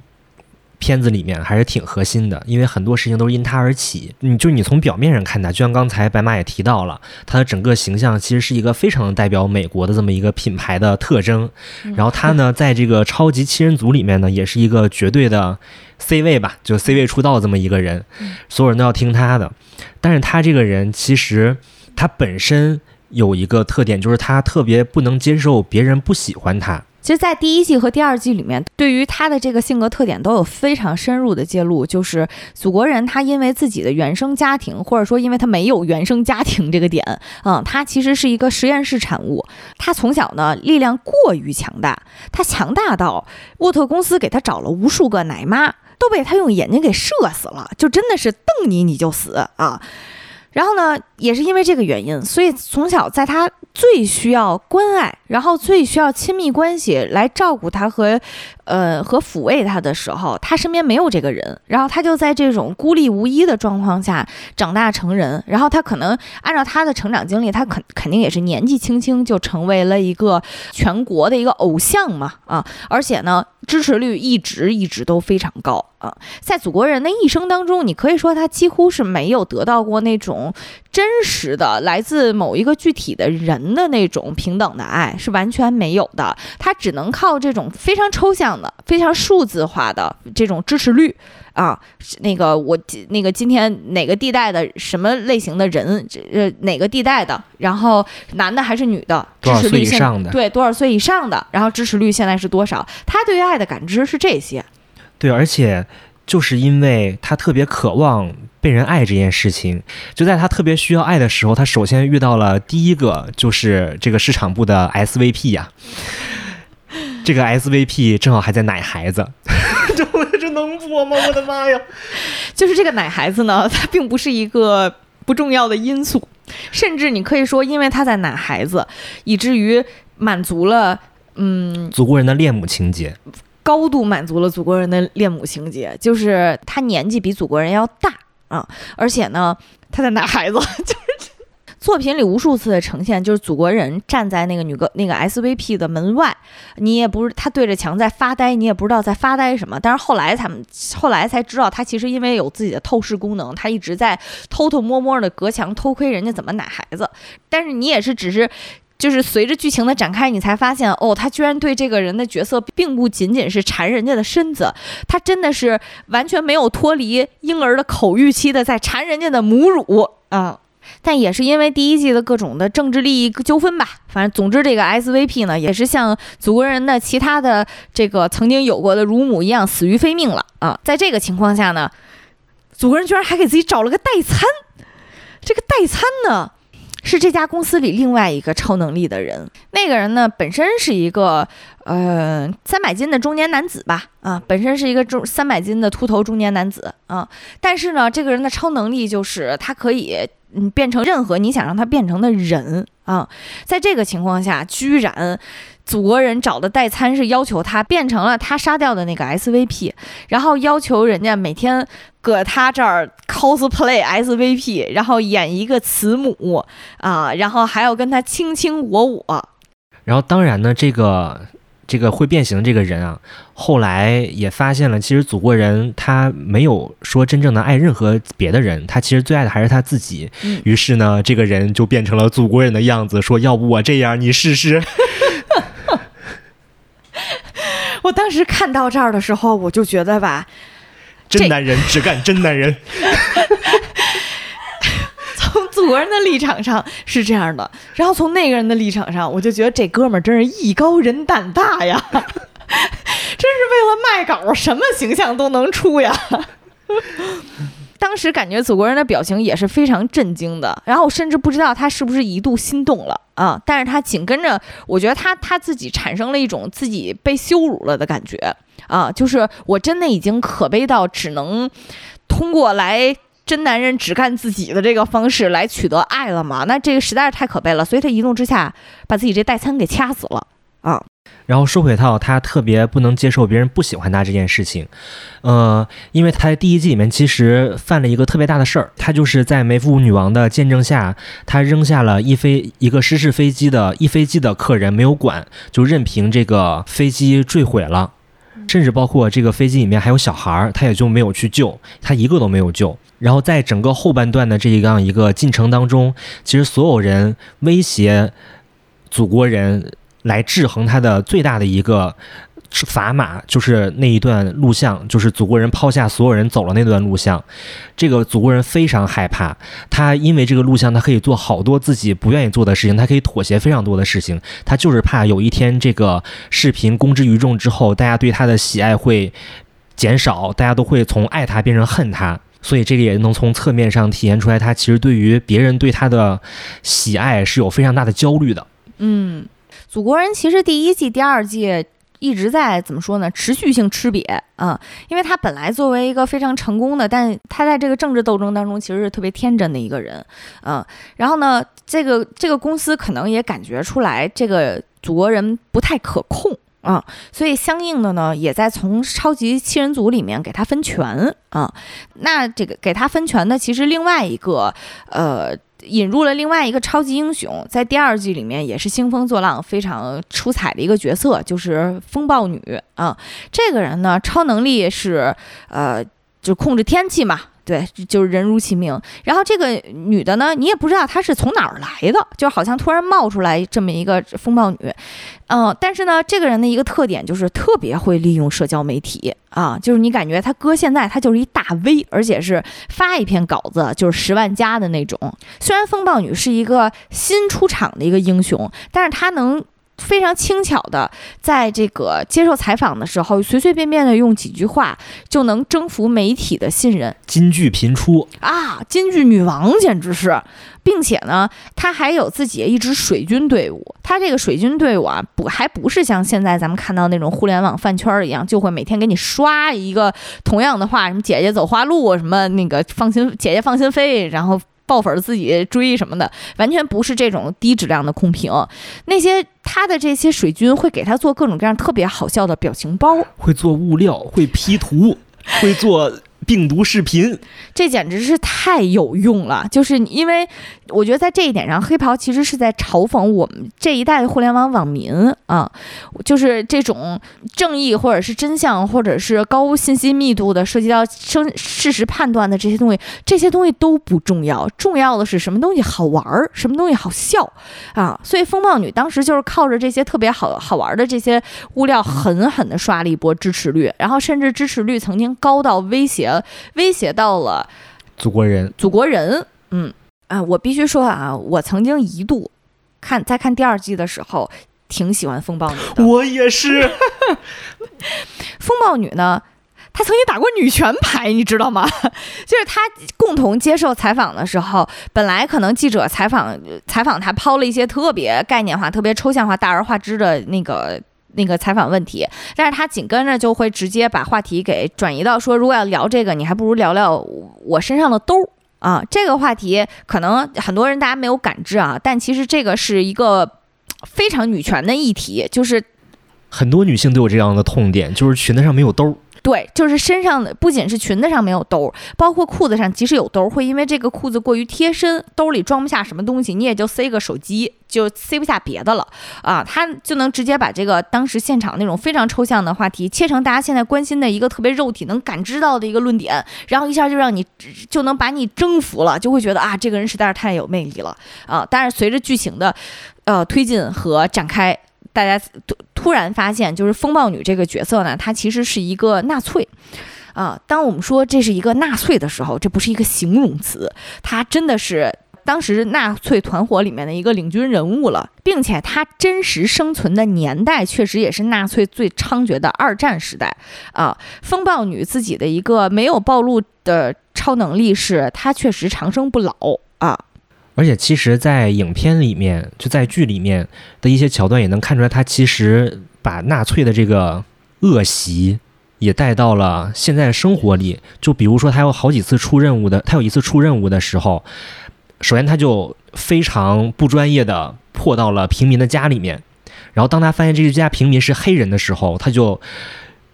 片子里面还是挺核心的，因为很多事情都是因他而起。你就你从表面上看他，就像刚才白马也提到了，他的整个形象其实是一个非常代表美国的这么一个品牌的特征。然后他呢，在这个超级七人组里面呢，也是一个绝对的 C 位吧，就 C 位出道这么一个人，所有人都要听他的。但是他这个人其实。他本身有一个特点，就是他特别不能接受别人不喜欢他。其实，在第一季和第二季里面，对于他的这个性格特点都有非常深入的揭露。就是祖国人，他因为自己的原生家庭，或者说因为他没有原生家庭这个点，嗯，他其实是一个实验室产物。他从小呢力量过于强大，他强大到沃特公司给他找了无数个奶妈，都被他用眼睛给射死了，就真的是瞪你你就死啊。然后呢，也是因为这个原因，所以从小在他最需要关爱，然后最需要亲密关系来照顾他和。呃，和抚慰他的时候，他身边没有这个人，然后他就在这种孤立无依的状况下长大成人。然后他可能按照他的成长经历，他肯肯定也是年纪轻轻就成为了一个全国的一个偶像嘛啊！而且呢，支持率一直一直都非常高。在祖国人的一生当中，你可以说他几乎是没有得到过那种真实的来自某一个具体的人的那种平等的爱，是完全没有的。他只能靠这种非常抽象。的非常数字化的这种支持率啊，那个我那个今天哪个地带的什么类型的人，呃哪个地带的，然后男的还是女的，支持率以上的对多少岁以上的，然后支持率现在是多少？他对于爱的感知是这些，对，而且就是因为他特别渴望被人爱这件事情，就在他特别需要爱的时候，他首先遇到了第一个就是这个市场部的 SVP 呀。这个 SVP 正好还在奶孩子，这这能播吗？我的妈呀！就是这个奶孩子呢，他并不是一个不重要的因素，甚至你可以说，因为他在奶孩子，以至于满足了嗯祖国人的恋母情节。高度满足了祖国人的恋母情节，就是他年纪比祖国人要大啊，而且呢，他在奶孩子，就是作品里无数次的呈现，就是祖国人站在那个女歌那个 SVP 的门外，你也不是他对着墙在发呆，你也不知道在发呆什么。但是后来他们后来才知道，他其实因为有自己的透视功能，他一直在偷偷摸摸的隔墙偷窥人家怎么奶孩子。但是你也是只是。就是随着剧情的展开，你才发现哦，他居然对这个人的角色并不仅仅是缠人家的身子，他真的是完全没有脱离婴儿的口欲期的在缠人家的母乳啊！但也是因为第一季的各种的政治利益纠纷吧，反正总之这个 SVP 呢，也是像祖国人的其他的这个曾经有过的乳母一样死于非命了啊！在这个情况下呢，祖国人居然还给自己找了个代餐，这个代餐呢？是这家公司里另外一个超能力的人，那个人呢，本身是一个呃三百斤的中年男子吧，啊，本身是一个中三百斤的秃头中年男子啊，但是呢，这个人的超能力就是他可以嗯变成任何你想让他变成的人啊，在这个情况下，居然。祖国人找的代餐是要求他变成了他杀掉的那个 SVP，然后要求人家每天搁他这儿 cosplay SVP，然后演一个慈母啊，然后还要跟他卿卿我我。然后当然呢，这个这个会变形的这个人啊，后来也发现了，其实祖国人他没有说真正的爱任何别的人，他其实最爱的还是他自己。于是呢，这个人就变成了祖国人的样子，说要不我这样，你试试。我当时看到这儿的时候，我就觉得吧，真男人只干真男人。从祖国人的立场上是这样的，然后从那个人的立场上，我就觉得这哥们儿真是艺高人胆大呀，真是为了卖稿，什么形象都能出呀。当时感觉祖国人的表情也是非常震惊的，然后甚至不知道他是不是一度心动了啊！但是他紧跟着，我觉得他他自己产生了一种自己被羞辱了的感觉啊！就是我真的已经可悲到只能通过来真男人只干自己的这个方式来取得爱了吗？那这个实在是太可悲了，所以他一怒之下把自己这代餐给掐死了啊！然后说回到他特别不能接受别人不喜欢他这件事情，呃，因为他在第一季里面其实犯了一个特别大的事儿，他就是在梅夫女王的见证下，他扔下了一飞一个失事飞机的一飞机的客人没有管，就任凭这个飞机坠毁了，甚至包括这个飞机里面还有小孩儿，他也就没有去救，他一个都没有救。然后在整个后半段的这样一个进程当中，其实所有人威胁祖国人。来制衡他的最大的一个砝码，就是那一段录像，就是祖国人抛下所有人走了那段录像。这个祖国人非常害怕，他因为这个录像，他可以做好多自己不愿意做的事情，他可以妥协非常多的事情。他就是怕有一天这个视频公之于众之后，大家对他的喜爱会减少，大家都会从爱他变成恨他。所以这个也能从侧面上体现出来，他其实对于别人对他的喜爱是有非常大的焦虑的。嗯。祖国人其实第一季、第二季一直在怎么说呢？持续性吃瘪啊，因为他本来作为一个非常成功的，但他在这个政治斗争当中其实是特别天真的一个人，嗯，然后呢，这个这个公司可能也感觉出来这个祖国人不太可控啊，所以相应的呢，也在从超级七人组里面给他分权啊。那这个给他分权的，其实另外一个呃。引入了另外一个超级英雄，在第二季里面也是兴风作浪、非常出彩的一个角色，就是风暴女啊。这个人呢，超能力是呃，就控制天气嘛。对，就是人如其名。然后这个女的呢，你也不知道她是从哪儿来的，就好像突然冒出来这么一个风暴女。嗯，但是呢，这个人的一个特点就是特别会利用社交媒体啊，就是你感觉他搁现在他就是一大 V，而且是发一篇稿子就是十万加的那种。虽然风暴女是一个新出场的一个英雄，但是她能。非常轻巧的，在这个接受采访的时候，随随便便的用几句话就能征服媒体的信任，金句频出啊，金句女王简直是，并且呢，她还有自己一支水军队伍，她这个水军队伍啊，不还不是像现在咱们看到那种互联网饭圈一样，就会每天给你刷一个同样的话，什么姐姐走花路，什么那个放心姐姐放心飞，然后。爆粉自己追什么的，完全不是这种低质量的控评。那些他的这些水军会给他做各种各样特别好笑的表情包，会做物料，会 P 图，会做病毒视频。这简直是太有用了。就是因为我觉得在这一点上，黑袍其实是在嘲讽我们这一代的互联网网民啊，就是这种正义或者是真相，或者是高信息密度的涉及到生事实判断的这些东西，这些东西都不重要，重要的是什么东西好玩儿，什么东西好笑啊。所以风暴女当时就是靠着这些特别好好玩的这些物料，狠狠地刷了一波支持率，然后甚至支持率曾经高到威胁威胁到了。祖国人，祖国人，嗯啊，我必须说啊，我曾经一度看在看第二季的时候，挺喜欢风暴女的。我也是。风暴女呢，她曾经打过女权牌，你知道吗？就是她共同接受采访的时候，本来可能记者采访采访她，抛了一些特别概念化、特别抽象化、大而化之的那个。那个采访问题，但是他紧跟着就会直接把话题给转移到说，如果要聊这个，你还不如聊聊我身上的兜儿啊。这个话题可能很多人大家没有感知啊，但其实这个是一个非常女权的议题，就是很多女性都有这样的痛点，就是裙子上没有兜儿。对，就是身上的不仅是裙子上没有兜，包括裤子上即使有兜，会因为这个裤子过于贴身，兜里装不下什么东西，你也就塞个手机，就塞不下别的了啊。他就能直接把这个当时现场那种非常抽象的话题，切成大家现在关心的一个特别肉体能感知到的一个论点，然后一下就让你就能把你征服了，就会觉得啊，这个人实在是太有魅力了啊。但是随着剧情的呃推进和展开。大家都突然发现，就是风暴女这个角色呢，她其实是一个纳粹，啊，当我们说这是一个纳粹的时候，这不是一个形容词，她真的是当时纳粹团伙里面的一个领军人物了，并且她真实生存的年代确实也是纳粹最猖獗的二战时代，啊，风暴女自己的一个没有暴露的超能力是，她确实长生不老啊。而且，其实，在影片里面，就在剧里面的一些桥段，也能看出来，他其实把纳粹的这个恶习也带到了现在生活里。就比如说，他有好几次出任务的，他有一次出任务的时候，首先他就非常不专业的破到了平民的家里面，然后当他发现这家平民是黑人的时候，他就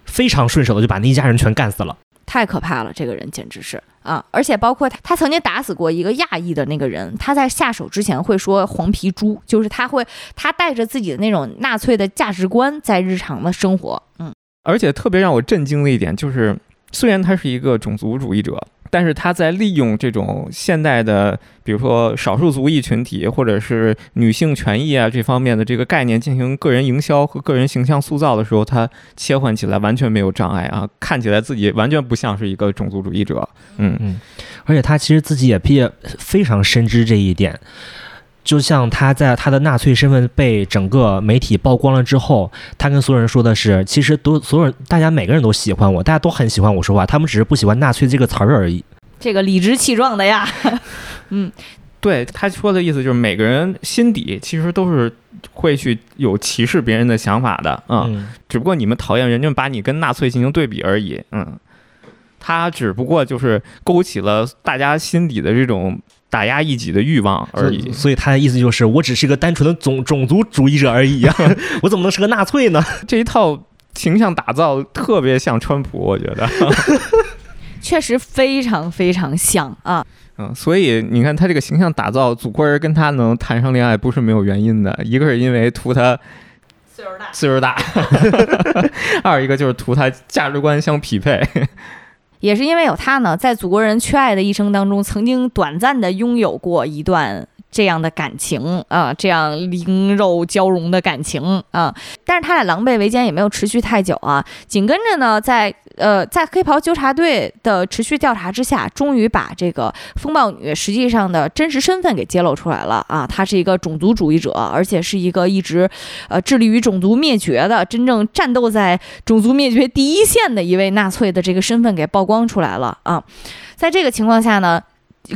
非常顺手的就把那一家人全干死了。太可怕了，这个人简直是啊！而且包括他，他曾经打死过一个亚裔的那个人。他在下手之前会说“黄皮猪”，就是他会，他带着自己的那种纳粹的价值观在日常的生活。嗯，而且特别让我震惊的一点就是，虽然他是一个种族主义者。但是他在利用这种现代的，比如说少数族裔群体或者是女性权益啊这方面的这个概念进行个人营销和个人形象塑造的时候，他切换起来完全没有障碍啊，看起来自己完全不像是一个种族主义者。嗯嗯，而且他其实自己也毕业非常深知这一点。就像他在他的纳粹身份被整个媒体曝光了之后，他跟所有人说的是，其实都所有人大家每个人都喜欢我，大家都很喜欢我说话，他们只是不喜欢纳粹这个词儿而已。这个理直气壮的呀，嗯，对他说的意思就是每个人心底其实都是会去有歧视别人的想法的，嗯，只不过你们讨厌人家把你跟纳粹进行对比而已，嗯，他只不过就是勾起了大家心底的这种。打压异己的欲望而已，所以他的意思就是，我只是个单纯的种 种族主义者而已啊，我怎么能是个纳粹呢？这一套形象打造特别像川普，我觉得，确实非常非常像啊。嗯，所以你看他这个形象打造，祖国人跟他能谈上恋爱不是没有原因的，一个是因为图他岁数大，岁数大，二一个就是图他价值观相匹配。也是因为有他呢，在祖国人缺爱的一生当中，曾经短暂的拥有过一段这样的感情啊，这样灵肉交融的感情啊。但是他俩狼狈为奸也没有持续太久啊。紧跟着呢，在呃，在黑袍纠察队的持续调查之下，终于把这个风暴女实际上的真实身份给揭露出来了啊！她是一个种族主义者，而且是一个一直呃致力于种族灭绝的、真正战斗在种族灭绝第一线的一位纳粹的这个身份给曝光出来了啊！在这个情况下呢，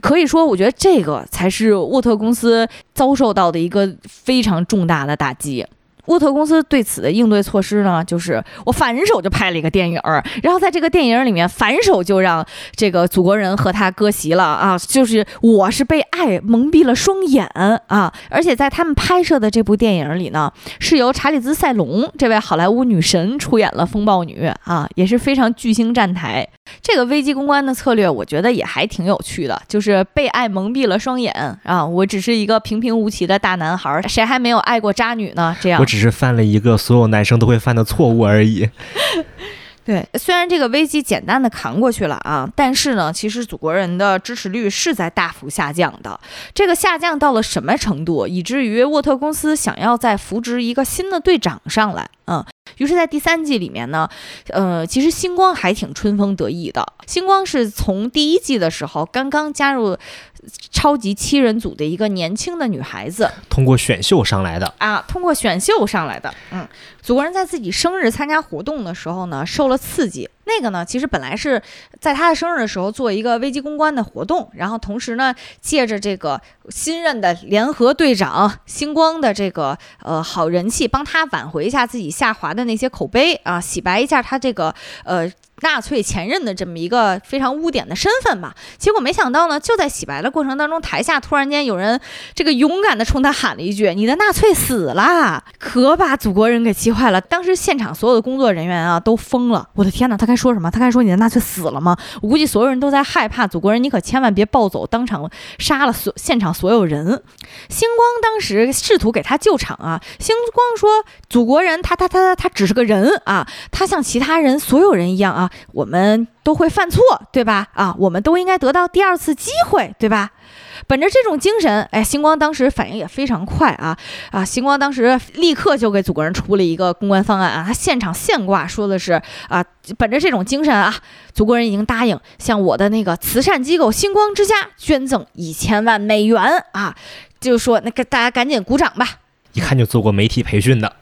可以说，我觉得这个才是沃特公司遭受到的一个非常重大的打击。沃特公司对此的应对措施呢，就是我反手就拍了一个电影儿，然后在这个电影里面反手就让这个祖国人和他割席了啊，就是我是被爱蒙蔽了双眼啊，而且在他们拍摄的这部电影里呢，是由查理兹塞隆这位好莱坞女神出演了风暴女啊，也是非常巨星站台。这个危机公关的策略，我觉得也还挺有趣的，就是被爱蒙蔽了双眼啊，我只是一个平平无奇的大男孩，谁还没有爱过渣女呢？这样只是犯了一个所有男生都会犯的错误而已。对，虽然这个危机简单的扛过去了啊，但是呢，其实祖国人的支持率是在大幅下降的。这个下降到了什么程度，以至于沃特公司想要再扶植一个新的队长上来，嗯。于是，在第三季里面呢，呃，其实星光还挺春风得意的。星光是从第一季的时候刚刚加入超级七人组的一个年轻的女孩子，通过选秀上来的啊，通过选秀上来的。嗯，祖国人在自己生日参加活动的时候呢，受了刺激。那个呢，其实本来是在他的生日的时候做一个危机公关的活动，然后同时呢，借着这个新任的联合队长星光的这个呃好人气，帮他挽回一下自己下滑的那些口碑啊，洗白一下他这个呃。纳粹前任的这么一个非常污点的身份吧，结果没想到呢，就在洗白的过程当中，台下突然间有人这个勇敢的冲他喊了一句：“你的纳粹死了！”可把祖国人给气坏了。当时现场所有的工作人员啊都疯了。我的天哪，他该说什么？他该说你的纳粹死了吗？我估计所有人都在害怕祖国人，你可千万别暴走，当场杀了所现场所有人。星光当时试图给他救场啊，星光说：“祖国人，他他他他他只是个人啊，他像其他人所有人一样啊。”我们都会犯错，对吧？啊，我们都应该得到第二次机会，对吧？本着这种精神，哎，星光当时反应也非常快啊啊！星光当时立刻就给祖国人出了一个公关方案啊，他现场现挂说的是啊，本着这种精神啊，祖国人已经答应向我的那个慈善机构星光之家捐赠一千万美元啊，就说那个大家赶紧鼓掌吧，一看就做过媒体培训的。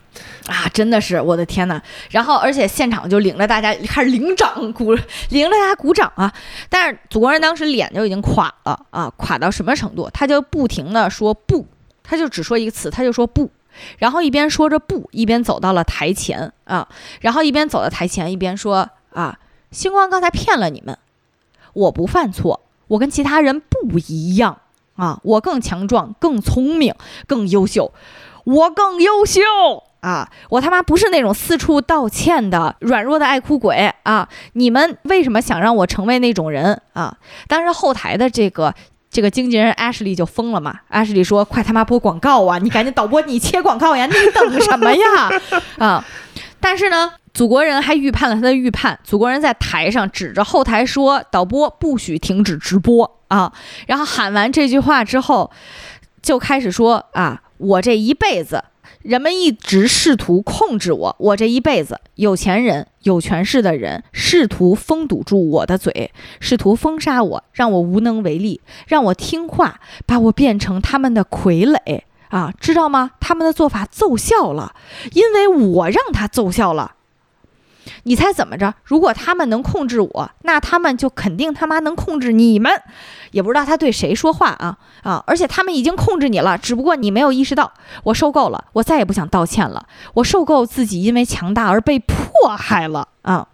啊，真的是我的天呐！然后，而且现场就领着大家开始领掌鼓，领着大家鼓掌啊。但是祖国人当时脸就已经垮了啊，垮到什么程度？他就不停的说不，他就只说一个词，他就说不。然后一边说着不，一边走到了台前啊，然后一边走到台前，一边说啊，星光刚才骗了你们，我不犯错，我跟其他人不一样啊，我更强壮，更聪明，更优秀，我更优秀。啊，我他妈不是那种四处道歉的软弱的爱哭鬼啊！你们为什么想让我成为那种人啊？当时后台的这个这个经纪人 Ashley 就疯了嘛，Ashley 说：“快他妈播广告啊！你赶紧导播，你切广告呀！你等什么呀？啊！”但是呢，祖国人还预判了他的预判，祖国人在台上指着后台说：“导播不许停止直播啊！”然后喊完这句话之后，就开始说：“啊，我这一辈子。”人们一直试图控制我，我这一辈子，有钱人、有权势的人试图封堵住我的嘴，试图封杀我，让我无能为力，让我听话，把我变成他们的傀儡啊，知道吗？他们的做法奏效了，因为我让他奏效了。你猜怎么着？如果他们能控制我，那他们就肯定他妈能控制你们。也不知道他对谁说话啊啊！而且他们已经控制你了，只不过你没有意识到。我受够了，我再也不想道歉了。我受够自己因为强大而被迫害了啊！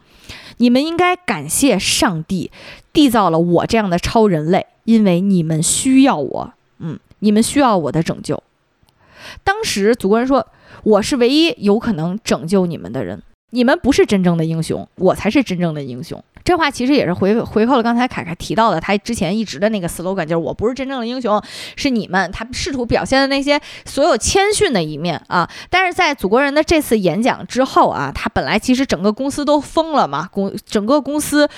你们应该感谢上帝，缔造了我这样的超人类，因为你们需要我。嗯，你们需要我的拯救。当时祖国人说：“我是唯一有可能拯救你们的人。”你们不是真正的英雄，我才是真正的英雄。这话其实也是回回扣了刚才凯凯提到的，他之前一直的那个 slogan，就是我不是真正的英雄，是你们。他试图表现的那些所有谦逊的一面啊，但是在祖国人的这次演讲之后啊，他本来其实整个公司都疯了嘛，公整个公司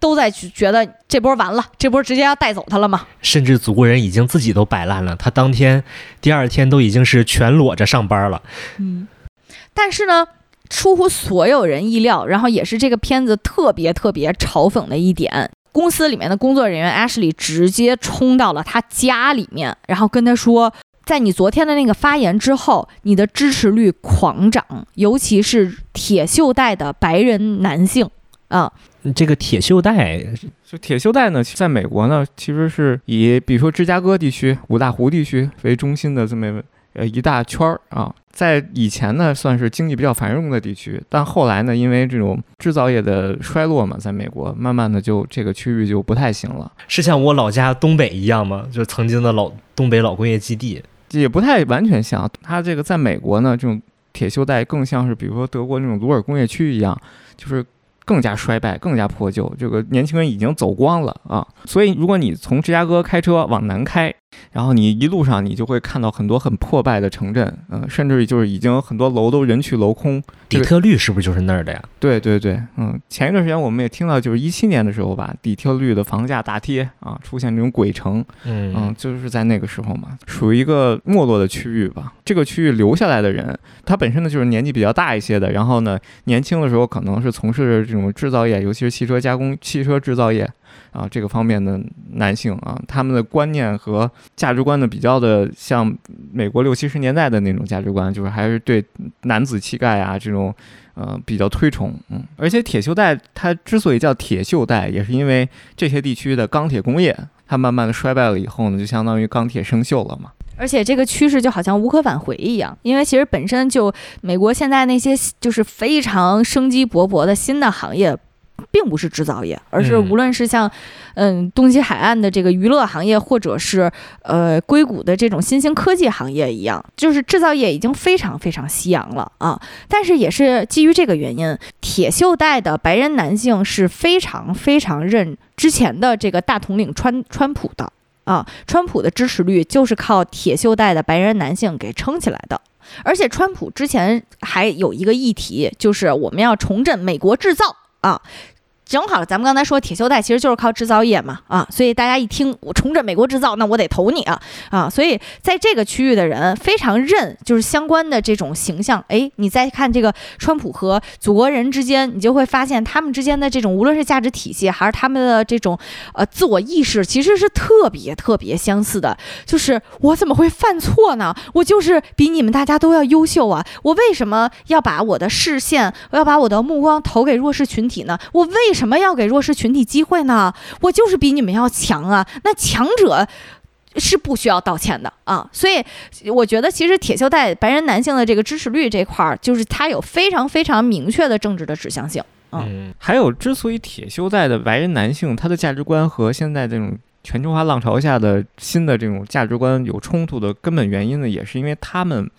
都在觉得这波完了，这波直接要带走他了嘛。甚至祖国人已经自己都摆烂了，他当天、第二天都已经是全裸着上班了。嗯，但是呢。出乎所有人意料，然后也是这个片子特别特别嘲讽的一点，公司里面的工作人员 Ashley 直接冲到了他家里面，然后跟他说，在你昨天的那个发言之后，你的支持率狂涨，尤其是铁锈带的白人男性啊，这个铁锈带，就铁锈带呢，在美国呢，其实是以比如说芝加哥地区、五大湖地区为中心的这么。呃一大圈儿啊。在以前呢，算是经济比较繁荣的地区，但后来呢，因为这种制造业的衰落嘛，在美国慢慢的就这个区域就不太行了，是像我老家东北一样吗？就是曾经的老东北老工业基地。也不太完全像。它这个在美国呢，这种铁锈带更像是比如说德国那种鲁尔工业区一样，就是更加衰败、更加破旧，这个年轻人已经走光了啊。所以如果你从芝加哥开车往南开，然后你一路上你就会看到很多很破败的城镇，嗯、甚至于就是已经很多楼都人去楼空。底特律是不是就是那儿的呀？对对对，嗯，前一段时间我们也听到，就是一七年的时候吧，底特律的房价大跌啊，出现这种鬼城，嗯，嗯就是在那个时候嘛，属于一个没落的区域吧。这个区域留下来的人，他本身呢就是年纪比较大一些的，然后呢，年轻的时候可能是从事这种制造业，尤其是汽车加工、汽车制造业啊这个方面的男性啊，他们的观念和价值观呢比较的像美国六七十年代的那种价值观，就是还是对男子气概啊这种。呃，比较推崇，嗯，而且铁锈带它之所以叫铁锈带，也是因为这些地区的钢铁工业，它慢慢的衰败了以后呢，就相当于钢铁生锈了嘛。而且这个趋势就好像无可挽回一样，因为其实本身就美国现在那些就是非常生机勃勃的新的行业，并不是制造业，而是嗯无论是像嗯东西海岸的这个娱乐行业，或者是呃硅谷的这种新兴科技行业一样，就是制造业已经非常非常夕阳了啊。但是也是基于这个原因，铁锈带的白人男性是非常非常认之前的这个大统领川川普的。啊，川普的支持率就是靠铁锈带的白人男性给撑起来的。而且，川普之前还有一个议题，就是我们要重振美国制造啊。正好咱们刚才说铁锈带其实就是靠制造业嘛啊，所以大家一听我重振美国制造，那我得投你啊啊！所以在这个区域的人非常认就是相关的这种形象。哎，你再看这个川普和祖国人之间，你就会发现他们之间的这种无论是价值体系还是他们的这种呃自我意识，其实是特别特别相似的。就是我怎么会犯错呢？我就是比你们大家都要优秀啊！我为什么要把我的视线，我要把我的目光投给弱势群体呢？我为什么要给弱势群体机会呢？我就是比你们要强啊！那强者。是不需要道歉的啊，所以我觉得其实铁锈带白人男性的这个支持率这块儿，就是它有非常非常明确的政治的指向性。嗯还有，之所以铁锈带的白人男性他的价值观和现在这种全球化浪潮下的新的这种价值观有冲突的根本原因呢，也是因为他们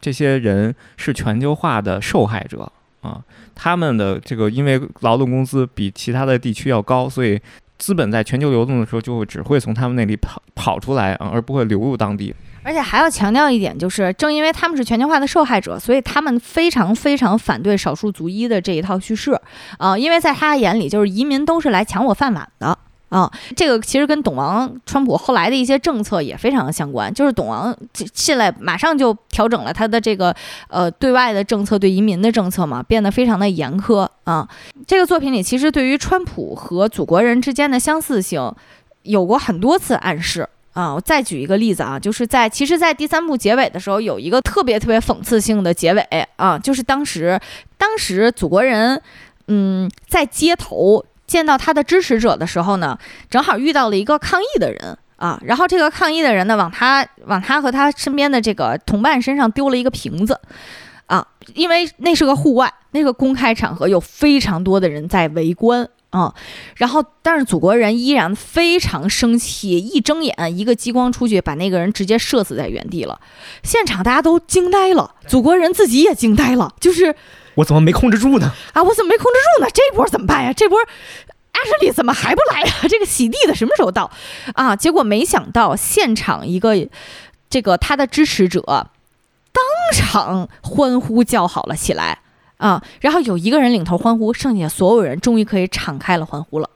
这些人是全球化的受害者啊，他们的这个因为劳动工资比其他的地区要高，所以资本在全球流动的时候就会只会从他们那里跑跑出来啊，而不会流入当地。而且还要强调一点，就是正因为他们是全球化的受害者，所以他们非常非常反对少数族裔的这一套叙事啊、因为在他眼里，就是移民都是来抢我饭碗的。啊，这个其实跟董王川普后来的一些政策也非常相关，就是董王进来马上就调整了他的这个呃对外的政策，对移民的政策嘛，变得非常的严苛啊。这个作品里其实对于川普和祖国人之间的相似性有过很多次暗示。啊，我再举一个例子啊，就是在其实，在第三部结尾的时候，有一个特别特别讽刺性的结尾啊，就是当时当时祖国人，嗯，在街头见到他的支持者的时候呢，正好遇到了一个抗议的人啊，然后这个抗议的人呢，往他往他和他身边的这个同伴身上丢了一个瓶子。啊，因为那是个户外，那个公开场合有非常多的人在围观啊，然后但是祖国人依然非常生气，一睁眼一个激光出去，把那个人直接射死在原地了。现场大家都惊呆了，祖国人自己也惊呆了，就是我怎么没控制住呢？啊，我怎么没控制住呢？这波怎么办呀？这波。阿什利怎么还不来呀？这个洗地的什么时候到啊？结果没想到现场一个这个他的支持者当场欢呼叫好了起来啊！然后有一个人领头欢呼，剩下所有人终于可以敞开了欢呼了。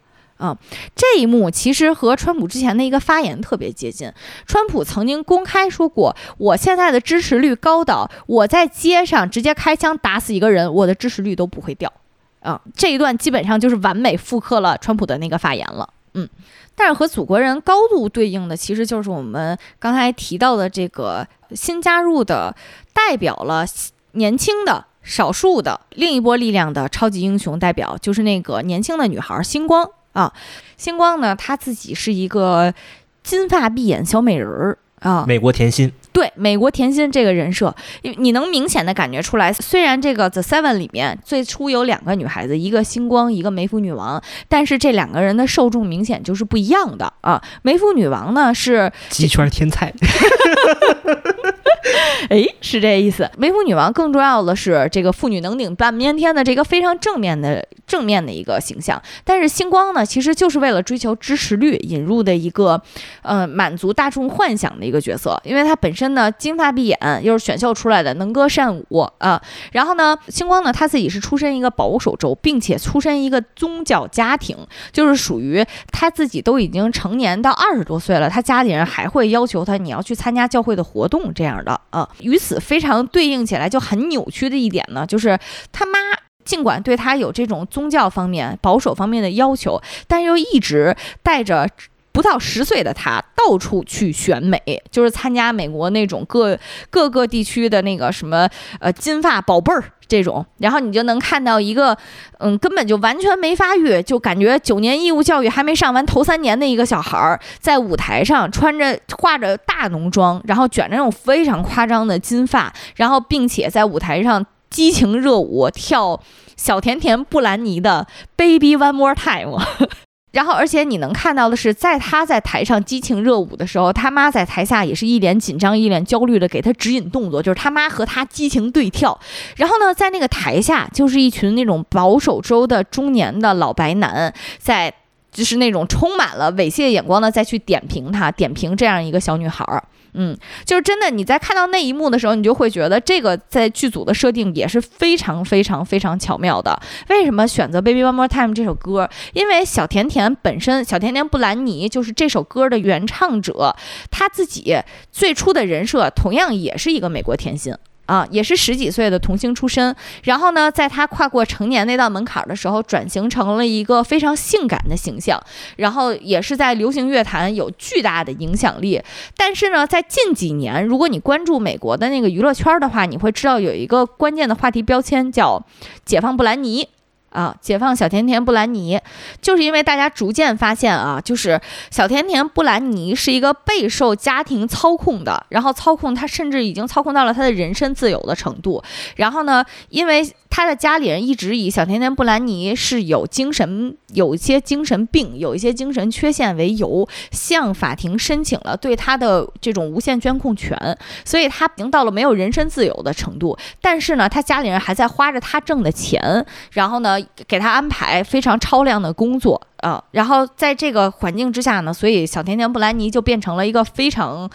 啊，这一幕其实和川普之前的一个发言特别接近。川普曾经公开说过，我现在的支持率高到我在街上直接开枪打死一个人，我的支持率都不会掉。啊，这一段基本上就是完美复刻了川普的那个发言了。嗯，但是和祖国人高度对应的，其实就是我们刚才提到的这个新加入的，代表了年轻的。少数的另一波力量的超级英雄代表就是那个年轻的女孩星光啊，星光呢，她自己是一个金发碧眼小美人儿啊，美国甜心，对美国甜心这个人设，你你能明显的感觉出来，虽然这个 The Seven 里面最初有两个女孩子，一个星光，一个梅芙女王，但是这两个人的受众明显就是不一样的啊。梅芙女王呢是鸡圈天菜，哎，是这意思。梅芙女王更重要的是这个妇女能顶半边天的这个非常正面的正面的一个形象，但是星光呢，其实就是为了追求支持率引入的一个，呃，满足大众幻想的一个角色，因为它本身呢金发碧眼，又是选秀出来的，能歌善舞啊。然后呢，星光呢他自己是出身一个保守州，并且出身一个宗教家庭，就是属于他自己都已经成年到二十多岁了，他家里人还会要求他你要去参加教会的活动这样的啊。与此非常对应起来就很扭曲的一点呢，就是他妈。尽管对他有这种宗教方面、保守方面的要求，但又一直带着不到十岁的他到处去选美，就是参加美国那种各各个地区的那个什么呃金发宝贝儿这种，然后你就能看到一个嗯根本就完全没发育，就感觉九年义务教育还没上完头三年的一个小孩儿，在舞台上穿着化着大浓妆，然后卷着那种非常夸张的金发，然后并且在舞台上。激情热舞，跳小甜甜布兰妮的 Baby One More Time，然后而且你能看到的是，在他在台上激情热舞的时候，他妈在台下也是一脸紧张、一脸焦虑的给他指引动作，就是他妈和他激情对跳。然后呢，在那个台下，就是一群那种保守州的中年的老白男，在就是那种充满了猥亵眼光的再去点评他，点评这样一个小女孩儿。嗯，就是真的，你在看到那一幕的时候，你就会觉得这个在剧组的设定也是非常非常非常巧妙的。为什么选择《Baby One More Time》这首歌？因为小甜甜本身，小甜甜布兰妮就是这首歌的原唱者，她自己最初的人设同样也是一个美国甜心。啊，也是十几岁的童星出身，然后呢，在他跨过成年那道门槛的时候，转型成了一个非常性感的形象，然后也是在流行乐坛有巨大的影响力。但是呢，在近几年，如果你关注美国的那个娱乐圈的话，你会知道有一个关键的话题标签叫“解放布兰妮”。啊，解放小甜甜布兰妮，就是因为大家逐渐发现啊，就是小甜甜布兰妮是一个备受家庭操控的，然后操控她，甚至已经操控到了她的人身自由的程度。然后呢，因为。他的家里人一直以小甜甜布兰妮是有精神、有一些精神病、有一些精神缺陷为由，向法庭申请了对他的这种无限监控权，所以他已经到了没有人身自由的程度。但是呢，他家里人还在花着他挣的钱，然后呢，给他安排非常超量的工作啊。然后在这个环境之下呢，所以小甜甜布兰妮就变成了一个非常。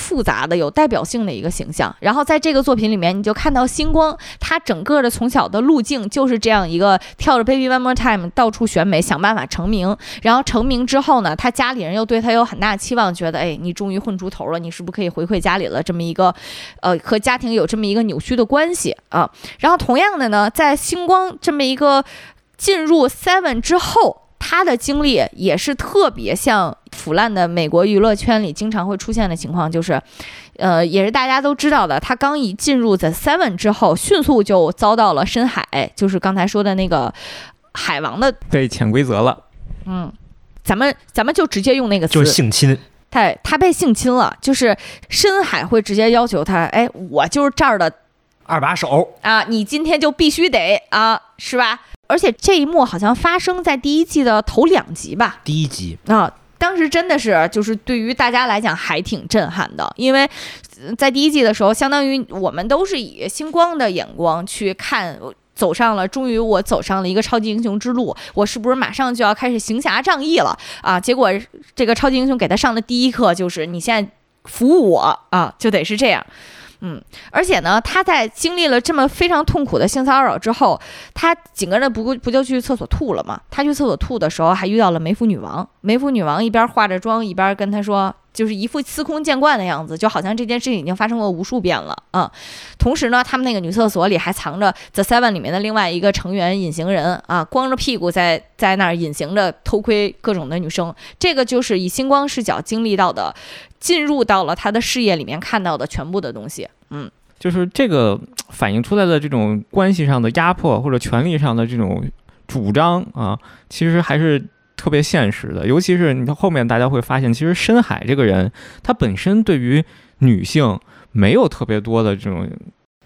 复杂的、有代表性的一个形象。然后在这个作品里面，你就看到星光，他整个的从小的路径就是这样一个跳着《Baby One More Time》到处选美，想办法成名。然后成名之后呢，他家里人又对他有很大期望，觉得哎，你终于混出头了，你是不是可以回馈家里了？这么一个，呃，和家庭有这么一个扭曲的关系啊。然后同样的呢，在星光这么一个进入 Seven 之后。他的经历也是特别像腐烂的美国娱乐圈里经常会出现的情况，就是，呃，也是大家都知道的。他刚一进入 The Seven 之后，迅速就遭到了深海，就是刚才说的那个海王的被潜规则了。嗯，咱们咱们就直接用那个词，就是性侵。他他被性侵了，就是深海会直接要求他，哎，我就是这儿的二把手啊，你今天就必须得啊，是吧？而且这一幕好像发生在第一季的头两集吧？第一集啊，当时真的是就是对于大家来讲还挺震撼的，因为在第一季的时候，相当于我们都是以星光的眼光去看，走上了，终于我走上了一个超级英雄之路，我是不是马上就要开始行侠仗义了啊？结果这个超级英雄给他上的第一课就是你现在服务我啊，就得是这样。嗯，而且呢，他在经历了这么非常痛苦的性骚扰之后，他紧跟着不不就去厕所吐了吗？他去厕所吐的时候，还遇到了梅芙女王。梅芙女王一边化着妆，一边跟他说。就是一副司空见惯的样子，就好像这件事情已经发生过无数遍了啊。同时呢，他们那个女厕所里还藏着 The Seven 里面的另外一个成员隐形人啊，光着屁股在在那儿隐形着偷窥各种的女生。这个就是以星光视角经历到的，进入到了他的视野里面看到的全部的东西。嗯，就是这个反映出来的这种关系上的压迫或者权力上的这种主张啊，其实还是。特别现实的，尤其是你看后面大家会发现，其实深海这个人，他本身对于女性没有特别多的这种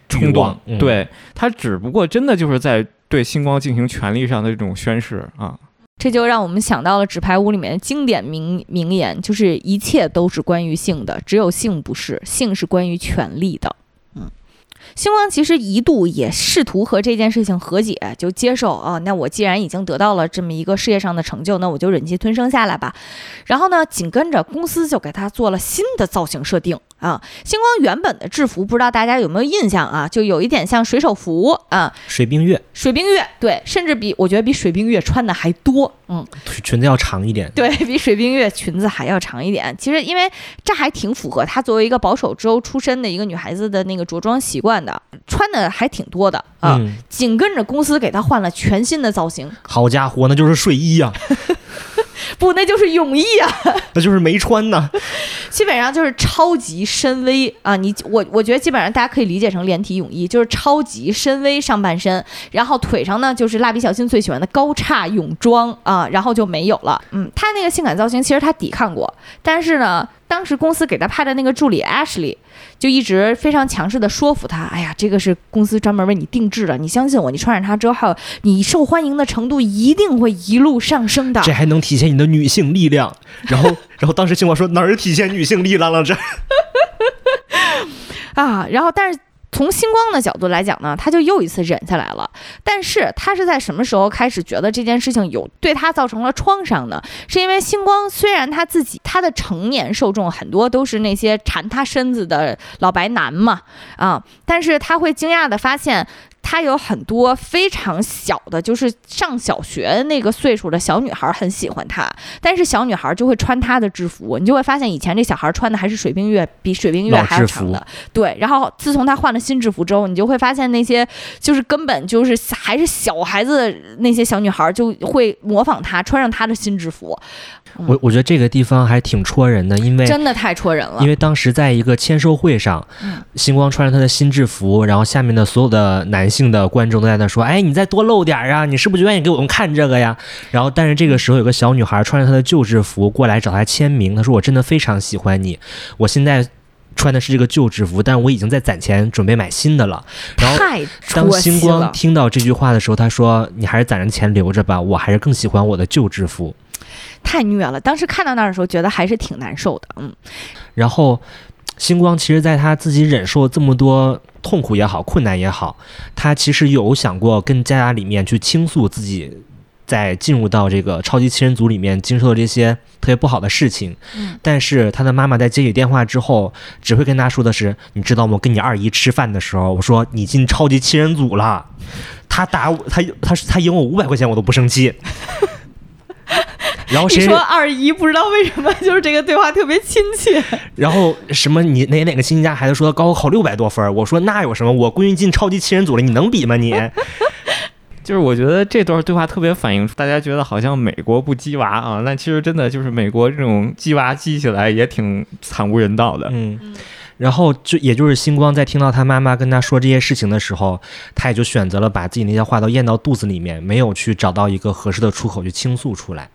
冲动，嗯对他只不过真的就是在对星光进行权力上的这种宣誓啊。这就让我们想到了《纸牌屋》里面的经典名名言，就是一切都是关于性的，只有性不是，性是关于权力的。嗯，星光其实一度也试图和这件事情和解，就接受啊，那我既然已经得到了这么一个事业上的成就，那我就忍气吞声下来吧。然后呢，紧跟着公司就给他做了新的造型设定啊。星光原本的制服不知道大家有没有印象啊？就有一点像水手服啊，水冰月水冰月对，甚至比我觉得比水冰月穿的还多，嗯。裙子要长一点，对比水冰月裙子还要长一点。其实因为这还挺符合她作为一个保守州出身的一个女孩子的那个着装习惯的，穿的还挺多的啊。嗯，紧跟着公司给她换了全新的造型，好家伙，那就是睡衣呀、不，那就是泳衣啊，那就是没穿呢。基本上就是超级深 V 啊。你我我觉得基本上大家可以理解成连体泳衣，就是超级深 V 上半身，然后腿上呢就是蜡笔小新最喜欢的高叉泳装啊，然后就没有了。嗯，他那个性感造型其实他抵抗过，但是呢，当时公司给他派的那个助理 Ashley 就一直非常强势的说服他，哎呀，这个是公司专门为你定制的，你相信我，你穿上它之后，你受欢迎的程度一定会一路上升的。这还能体现你的女性力量。然后，然后当时青光说哪儿体现女性力量了？这 啊，然后但是从星光的角度来讲呢，他就又一次忍下来了。但是他是在什么时候开始觉得这件事情有对他造成了创伤呢？是因为星光虽然他自己他的成年受众很多都是那些缠他身子的老白男嘛，啊，但是他会惊讶的发现。他有很多非常小的，就是上小学那个岁数的小女孩很喜欢他，但是小女孩就会穿他的制服，你就会发现以前这小孩穿的还是水冰月，比水冰月还要长的。对，然后自从他换了新制服之后，你就会发现那些就是根本就是还是小孩子的那些小女孩就会模仿他，穿上他的新制服，我我觉得这个地方还挺戳人的，因为真的太戳人了因。为当时在一个签售会上，嗯星光穿着他的新制服，然后下面的所有的男性的观众都在那说：“哎，你再多露点儿啊，你是不是就愿意给我们看这个呀？”然后，但是这个时候有个小女孩穿着她的旧制服过来找他签名，她说：“我真的非常喜欢你，我现在。”穿的是这个旧制服，但我已经在攒钱准备买新的了。然后当星光，听到这句话的时候，他说：“你还是攒着钱留着吧，我还是更喜欢我的旧制服。”太虐了。当时看到那儿的时候，觉得还是挺难受的。嗯，然后，星光其实在他自己忍受这么多痛苦也好、困难也好，他其实有想过跟家家里面去倾诉自己在进入到这个超级七人组里面经受的这些特别不好的事情。嗯但是他的妈妈在接起电话之后，只会跟他说的是：“你知道吗？我跟你二姨吃饭的时候，我说你进超级七人组了。”他打我，他他他赢我五百块钱，我都不生气。然后谁你说二姨不知道为什么，就是这个对话特别亲切。然后什么你哪哪个亲戚家孩子说高考六百多分，我说那有什么？我闺女进超级七人组了，你能比吗你？就是我觉得这段对话特别反映出大家觉得好像美国不鸡娃啊，那其实真的就是美国这种鸡娃鸡起来也挺惨无人道的。嗯。然后就也就是星光在听到他妈妈跟他说这些事情的时候，他也就选择了把自己那些话都咽到肚子里面，没有去找到一个合适的出口去倾诉出来。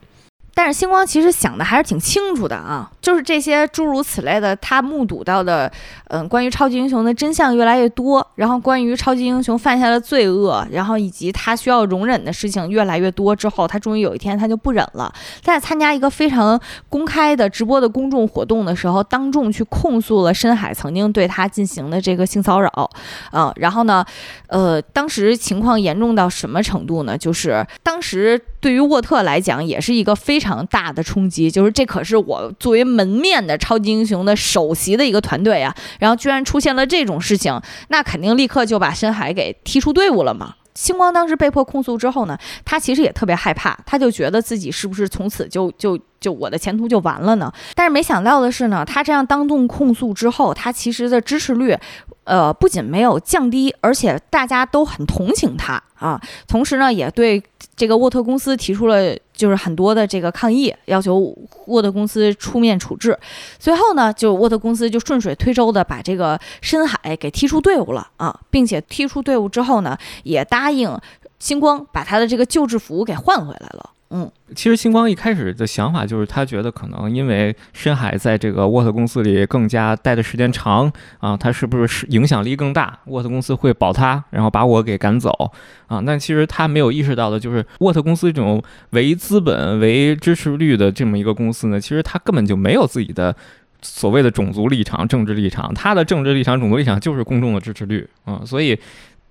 但是星光其实想的还是挺清楚的啊，就是这些诸如此类的，他目睹到的，嗯，关于超级英雄的真相越来越多，然后关于超级英雄犯下的罪恶，然后以及他需要容忍的事情越来越多之后，他终于有一天他就不忍了，在参加一个非常公开的直播的公众活动的时候，当众去控诉了深海曾经对他进行的这个性骚扰，嗯，然后呢，呃，当时情况严重到什么程度呢？就是当时对于沃特来讲，也是一个非常大的冲击，就是这可是我作为门面的超级英雄的首席的一个团队啊，然后居然出现了这种事情，那肯定立刻就把深海给踢出队伍了嘛。星光当时被迫控诉之后呢，他其实也特别害怕，他就觉得自己是不是从此就就就我的前途就完了呢？但是没想到的是呢，他这样当众控诉之后，他其实的支持率，呃，不仅没有降低，而且大家都很同情他啊。同时呢，也对这个沃特公司提出了就是很多的这个抗议，要求沃特公司出面处置。随后呢，就沃特公司就顺水推舟的把这个深海给踢出队伍了啊，并且踢出队伍之后呢，也答应星光把他的这个救治服给换回来了。嗯，其实星光一开始的想法就是，他觉得可能因为深海在这个沃特公司里更加待的时间长啊，他是不是影响力更大？沃特公司会保他，然后把我给赶走啊？但其实他没有意识到的就是，沃特公司这种唯资本、唯支持率的这么一个公司呢，其实他根本就没有自己的所谓的种族立场、政治立场，他的政治立场、种族立场就是公众的支持率啊，所以。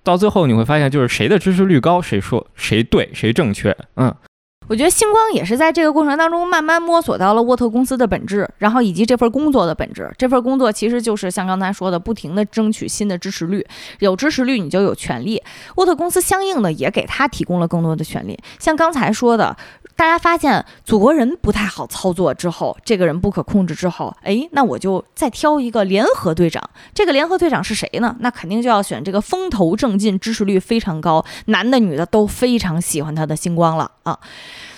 到最后你会发现，就是谁的支持率高，谁说谁对，谁正确。嗯，我觉得星光也是在这个过程当中慢慢摸索到了沃特公司的本质，然后以及这份工作的本质。这份工作其实就是像刚才说的，不停的争取新的支持率，有支持率你就有权利。沃特公司相应的也给他提供了更多的权利，像刚才说的。大家发现祖国人不太好操作之后，这个人不可控制之后，哎，那我就再挑一个联合队长。这个联合队长是谁呢？那肯定就要选这个风头正劲、支持率非常高、男的女的都非常喜欢他的星光了啊。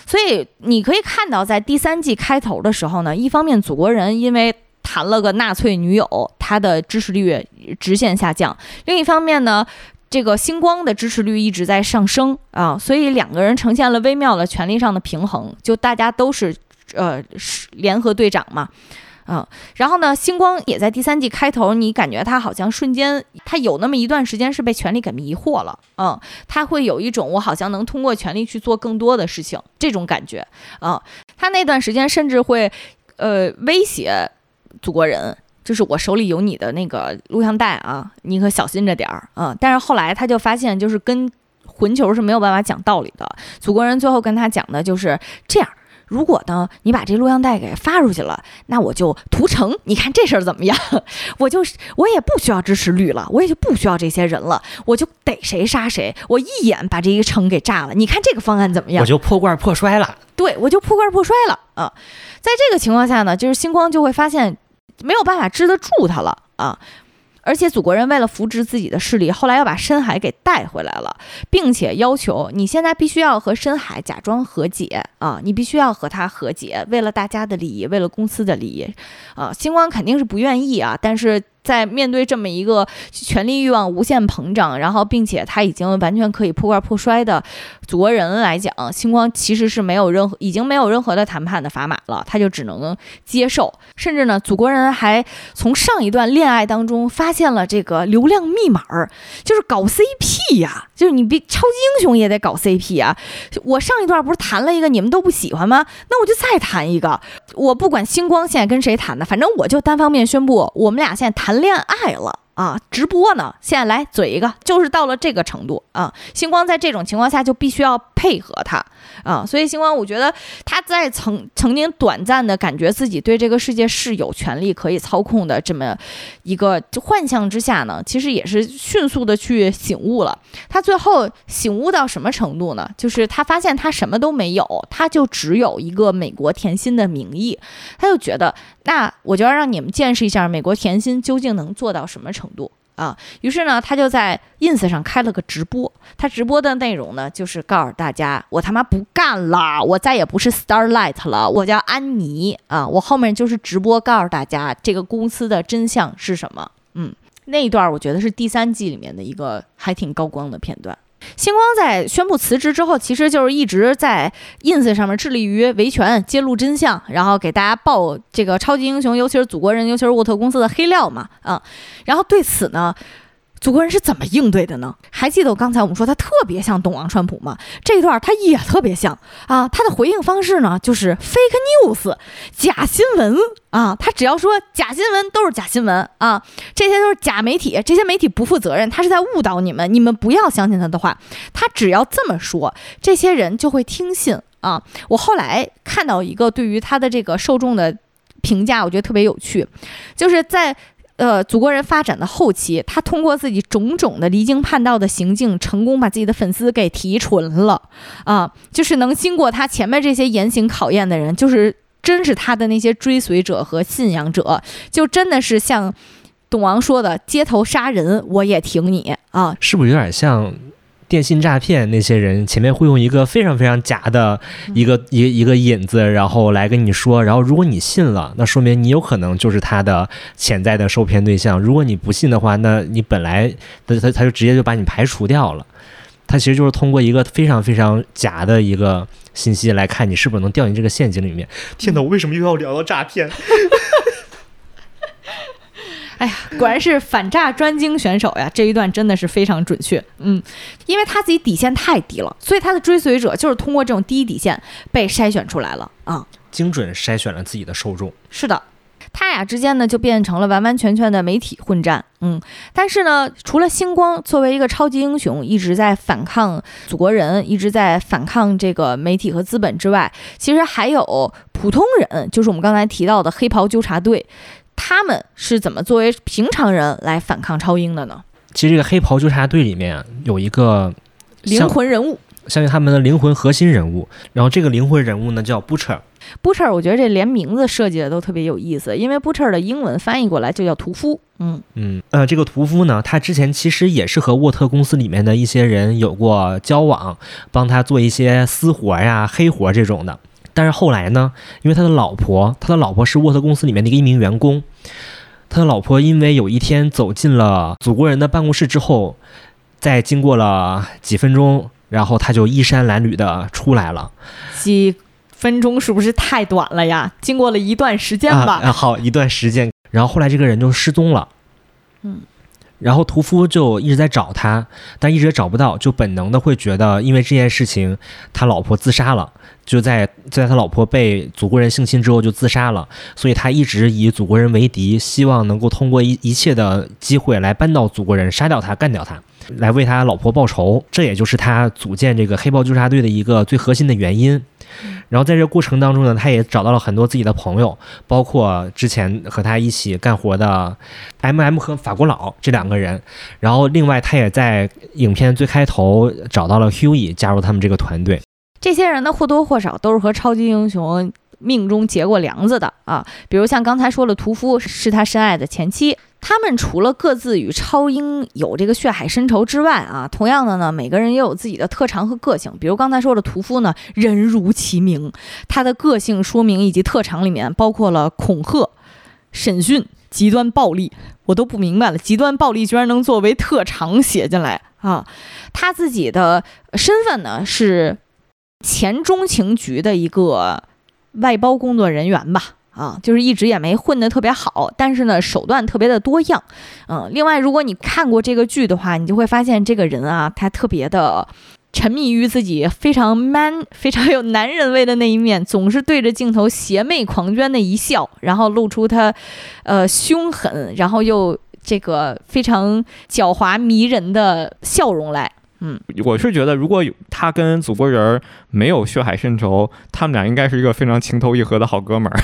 所以你可以看到，在第三季开头的时候呢，一方面祖国人因为谈了个纳粹女友，他的支持率直线下降；另一方面呢。这个星光的支持率一直在上升啊，所以两个人呈现了微妙的权力上的平衡，就大家都是呃联合队长嘛，嗯，然后呢，星光也在第三季开头，你感觉他好像瞬间他有那么一段时间是被权力给迷惑了，嗯，他会有一种我好像能通过权力去做更多的事情这种感觉啊，他那段时间甚至会呃威胁祖国人。就是我手里有你的那个录像带啊，你可小心着点儿啊！但是后来他就发现，就是跟混球是没有办法讲道理的。祖国人最后跟他讲的就是这样：如果呢你把这录像带给发出去了，那我就屠城。你看这事儿怎么样？我就是我也不需要支持率了，我也就不需要这些人了，我就逮谁杀谁，我一眼把这一个城给炸了。你看这个方案怎么样？我就破罐破摔了。对，我就破罐破摔了啊！在这个情况下呢，就是星光就会发现。没有办法支得住他了啊！而且祖国人为了扶植自己的势力，后来要把深海给带回来了，并且要求你现在必须要和深海假装和解啊！你必须要和他和解，为了大家的利益，为了公司的利益啊！星光肯定是不愿意啊，但是。在面对这么一个权力欲望无限膨胀，然后并且他已经完全可以破罐破摔的祖国人来讲，星光其实是没有任何已经没有任何的谈判的砝码了，他就只能接受。甚至呢，祖国人还从上一段恋爱当中发现了这个流量密码，就是搞 CP 呀，就是你别超级英雄也得搞 CP 啊。我上一段不是谈了一个你们都不喜欢吗？那我就再谈一个。我不管星光现在跟谁谈的，反正我就单方面宣布，我们俩现在谈。谈恋爱了。啊，直播呢，现在来嘴一个，就是到了这个程度啊。星光在这种情况下就必须要配合他啊，所以星光，我觉得他在曾曾经短暂的感觉自己对这个世界是有权利可以操控的这么一个幻象之下呢，其实也是迅速的去醒悟了。他最后醒悟到什么程度呢？就是他发现他什么都没有，他就只有一个美国甜心的名义，他就觉得那我就要让你们见识一下美国甜心究竟能做到什么程。度啊，于是呢，他就在 ins 上开了个直播。他直播的内容呢，就是告诉大家，我他妈不干了，我再也不是 Starlight 了，我叫安妮啊。我后面就是直播，告诉大家这个公司的真相是什么。嗯，那一段我觉得是第三季里面的一个还挺高光的片段。星光在宣布辞职之后，其实就是一直在 ins 上面致力于维权、揭露真相，然后给大家爆这个超级英雄，尤其是祖国人，尤其是沃特公司的黑料嘛，啊，然后对此呢。祖国人是怎么应对的呢？还记得我刚才我们说他特别像董王川普吗？这一段他也特别像啊。他的回应方式呢，就是 fake news，假新闻啊。他只要说假新闻都是假新闻啊，这些都是假媒体，这些媒体不负责任，他是在误导你们，你们不要相信他的话。他只要这么说，这些人就会听信啊。我后来看到一个对于他的这个受众的评价，我觉得特别有趣，就是在。呃，祖国人发展的后期，他通过自己种种的离经叛道的行径，成功把自己的粉丝给提纯了啊！就是能经过他前面这些言行考验的人，就是真是他的那些追随者和信仰者，就真的是像董王说的，街头杀人我也挺你啊！是不是有点像？电信诈骗那些人前面会用一个非常非常假的一个一一个引子，然后来跟你说，然后如果你信了，那说明你有可能就是他的潜在的受骗对象；如果你不信的话，那你本来他他他就直接就把你排除掉了。他其实就是通过一个非常非常假的一个信息来看你是不是能掉进这个陷阱里面。天哪，我为什么又要聊到诈骗？哎呀，果然是反诈专精选手呀！这一段真的是非常准确。嗯，因为他自己底线太低了，所以他的追随者就是通过这种低底线被筛选出来了啊。精准筛选了自己的受众。是的，他俩之间呢就变成了完完全全的媒体混战。嗯，但是呢，除了星光作为一个超级英雄一直在反抗祖国人，一直在反抗这个媒体和资本之外，其实还有普通人，就是我们刚才提到的黑袍纠察队。他们是怎么作为平常人来反抗超英的呢？其实这个黑袍纠察队里面有一个灵魂人物，相信他们的灵魂核心人物。然后这个灵魂人物呢叫 Butcher。Butcher，我觉得这连名字设计的都特别有意思，因为 Butcher 的英文翻译过来就叫屠夫。嗯嗯呃，这个屠夫呢，他之前其实也是和沃特公司里面的一些人有过交往，帮他做一些私活呀、黑活这种的。但是后来呢，因为他的老婆，他的老婆是沃特公司里面的一名员工，他的老婆因为有一天走进了祖国人的办公室之后，在经过了几分钟，然后他就衣衫褴褛的出来了。几分钟是不是太短了呀？经过了一段时间吧。啊，好一段时间，然后后来这个人就失踪了。嗯。然后屠夫就一直在找他，但一直也找不到，就本能的会觉得，因为这件事情，他老婆自杀了，就在在他老婆被祖国人性侵之后就自杀了，所以他一直以祖国人为敌，希望能够通过一一切的机会来扳倒祖国人，杀掉他，干掉他，来为他老婆报仇。这也就是他组建这个黑豹纠察队的一个最核心的原因。然后在这过程当中呢，他也找到了很多自己的朋友，包括之前和他一起干活的 M M 和法国佬这两个人。然后另外他也在影片最开头找到了 Hughie 加入他们这个团队。这些人呢或多或少都是和超级英雄命中结过梁子的啊，比如像刚才说的，屠夫是他深爱的前妻。他们除了各自与超英有这个血海深仇之外啊，同样的呢，每个人也有自己的特长和个性。比如刚才说的屠夫呢，人如其名，他的个性说明以及特长里面包括了恐吓、审讯、极端暴力，我都不明白了，极端暴力居然能作为特长写进来啊！他自己的身份呢是前中情局的一个外包工作人员吧。啊，就是一直也没混得特别好，但是呢，手段特别的多样。嗯，另外，如果你看过这个剧的话，你就会发现这个人啊，他特别的沉迷于自己非常 man、非常有男人味的那一面，总是对着镜头邪魅狂狷的一笑，然后露出他，呃，凶狠，然后又这个非常狡猾迷人的笑容来。嗯，我是觉得，如果有他跟祖国人没有血海深仇，他们俩应该是一个非常情投意合的好哥们儿。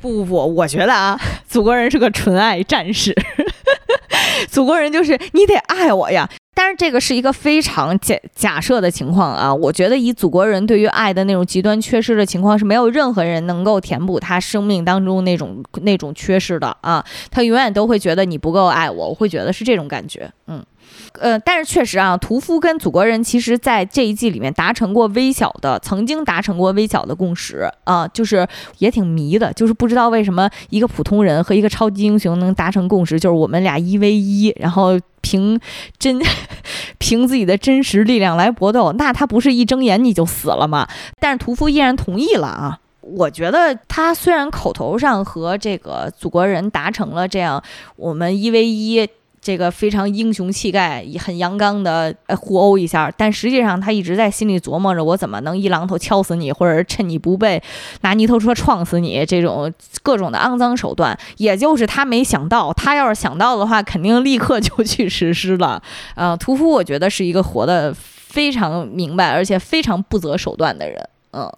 不 不不，我觉得啊，祖国人是个纯爱战士。祖国人就是你得爱我呀，但是这个是一个非常假假设的情况啊。我觉得以祖国人对于爱的那种极端缺失的情况，是没有任何人能够填补他生命当中那种那种缺失的啊。他永远都会觉得你不够爱我，我会觉得是这种感觉，嗯。呃，但是确实啊，屠夫跟祖国人其实在这一季里面达成过微小的，曾经达成过微小的共识啊，就是也挺迷的，就是不知道为什么一个普通人和一个超级英雄能达成共识，就是我们俩一 v 一，然后凭真 凭自己的真实力量来搏斗，那他不是一睁眼你就死了吗？但是屠夫依然同意了啊，我觉得他虽然口头上和这个祖国人达成了这样，我们一 v 一。这个非常英雄气概、很阳刚的互殴一下，但实际上他一直在心里琢磨着，我怎么能一榔头敲死你，或者趁你不备拿泥头车撞死你，这种各种的肮脏手段。也就是他没想到，他要是想到的话，肯定立刻就去实施了。呃，屠夫我觉得是一个活得非常明白，而且非常不择手段的人。嗯，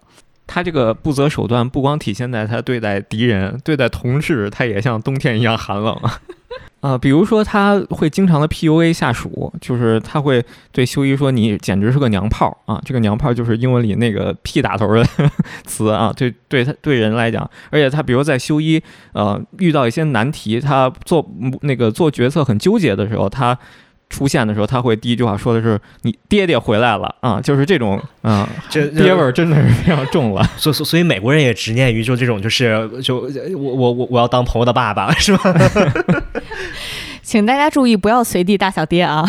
他这个不择手段，不光体现在他对待敌人、对待同事，他也像冬天一样寒冷啊。比如说他会经常的 PUA 下属，就是他会对修一说：“你简直是个娘炮啊！”这个娘炮就是英文里那个 P 打头的 词啊。对，对他对人来讲，而且他比如在修一呃遇到一些难题，他做那个做决策很纠结的时候，他。出现的时候，他会第一句话说的是：“你爹爹回来了啊！”就是这种啊，这爹味儿真的是非常重了。所所所以，美国人也执念于就这种，就是就我我我我要当朋友的爸爸，是吧？请大家注意，不要随地大小爹啊！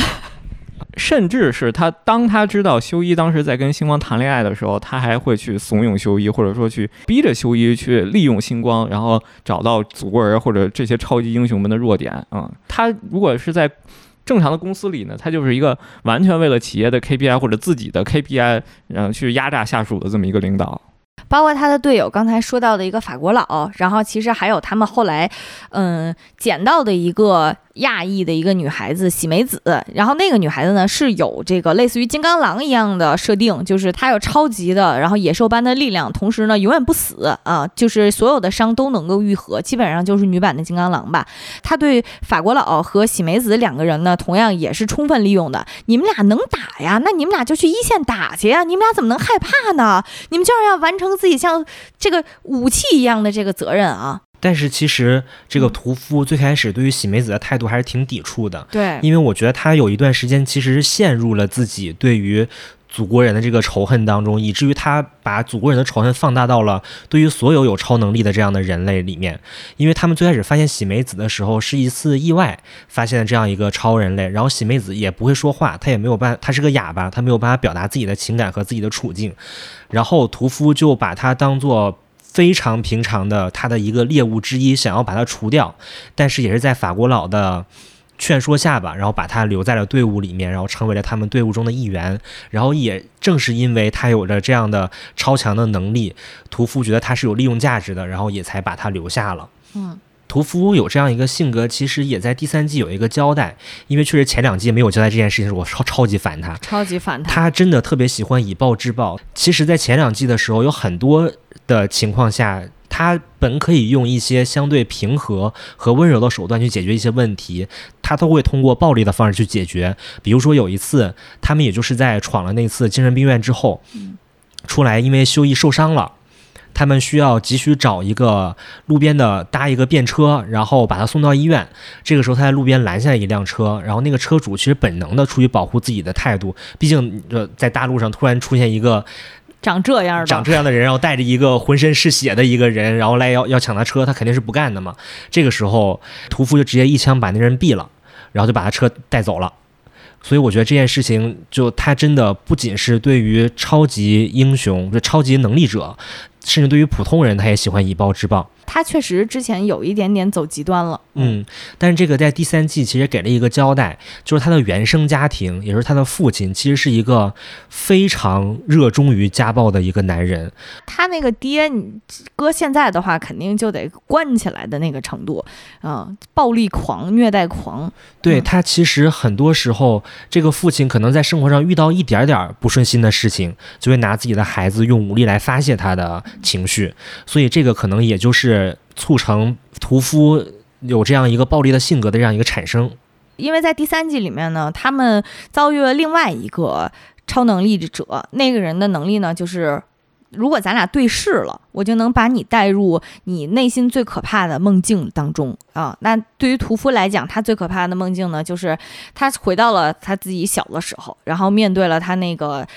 甚至是他当他知道修一当时在跟星光谈恋爱的时候，他还会去怂恿修一，或者说去逼着修一去利用星光，然后找到祖国人或者这些超级英雄们的弱点啊、他如果是在正常的公司里呢，他就是一个完全为了企业的 KPI 或者自己的 KPI，然后去压榨下属的这么一个领导。包括他的队友刚才说到的一个法国佬，然后其实还有他们后来，嗯，捡到的一个亚裔的一个女孩子喜美子，然后那个女孩子呢是有这个类似于金刚狼一样的设定，就是她有超级的，然后野兽般的力量，同时呢永远不死啊，就是所有的伤都能够愈合，基本上就是女版的金刚狼吧。他对法国佬和喜美子两个人呢，同样也是充分利用的。你们俩能打呀，那你们俩就去一线打去呀，你们俩怎么能害怕呢？你们就是要完成自己像这个武器一样的这个责任啊！但是其实这个屠夫最开始对于喜美子的态度还是挺抵触的，对因为我觉得他有一段时间其实是陷入了自己对于祖国人的这个仇恨当中，以至于他把祖国人的仇恨放大到了对于所有有超能力的这样的人类里面。因为他们最开始发现喜美子的时候是一次意外发现了这样一个超人类，然后喜美子也不会说话，他也没有办，他是个哑巴，他没有办法表达自己的情感和自己的处境，然后屠夫就把他当做。非常平常的他的一个猎物之一，想要把它除掉，但是也是在法国佬的劝说下吧，然后把他留在了队伍里面，然后成为了他们队伍中的一员。然后也正是因为他有着这样的超强的能力，屠夫觉得他是有利用价值的，然后也才把他留下了。嗯，屠夫有这样一个性格，其实也在第三季有一个交代，因为确实前两季没有交代这件事情，我超超级烦他。超级烦他。他真的特别喜欢以暴制暴。其实，在前两季的时候，有很多的情况下，他本可以用一些相对平和和温柔的手段去解决一些问题，他都会通过暴力的方式去解决。比如说有一次，他们也就是在闯了那次精神病院之后，出来因为修一受伤了。他们需要急需找一个路边的搭一个便车，然后把他送到医院。这个时候，他在路边拦下了一辆车，然后那个车主其实本能的出于保护自己的态度，毕竟呃在大路上突然出现一个长这样的，长这样的人，然后带着一个浑身是血的一个人，然后来要要抢他车，他肯定是不干的嘛。这个时候，屠夫就直接一枪把那人毙了，然后就把他车带走了。所以我觉得这件事情，就他真的不仅是对于超级英雄、就超级能力者，甚至对于普通人，他也喜欢以暴制暴。他确实之前有一点点走极端了。嗯，但是这个在第三季其实给了一个交代，就是他的原生家庭，也就是他的父亲，其实是一个非常热衷于家暴的一个男人。他那个爹，你搁现在的话，肯定就得关起来的那个程度，啊、暴力狂、虐待狂，嗯对他其实很多时候，这个父亲可能在生活上遇到一点点儿不顺心的事情，就会拿自己的孩子用武力来发泄他的情绪，所以这个可能也就是促成屠夫有这样一个暴力的性格的这样一个产生。因为在第三季里面呢，他们遭遇了另外一个超能力者，那个人的能力呢，就是如果咱俩对视了，我就能把你带入你内心最可怕的梦境当中啊。那对于屠夫来讲，他最可怕的梦境呢，就是他回到了他自己小的时候，然后面对了他那个。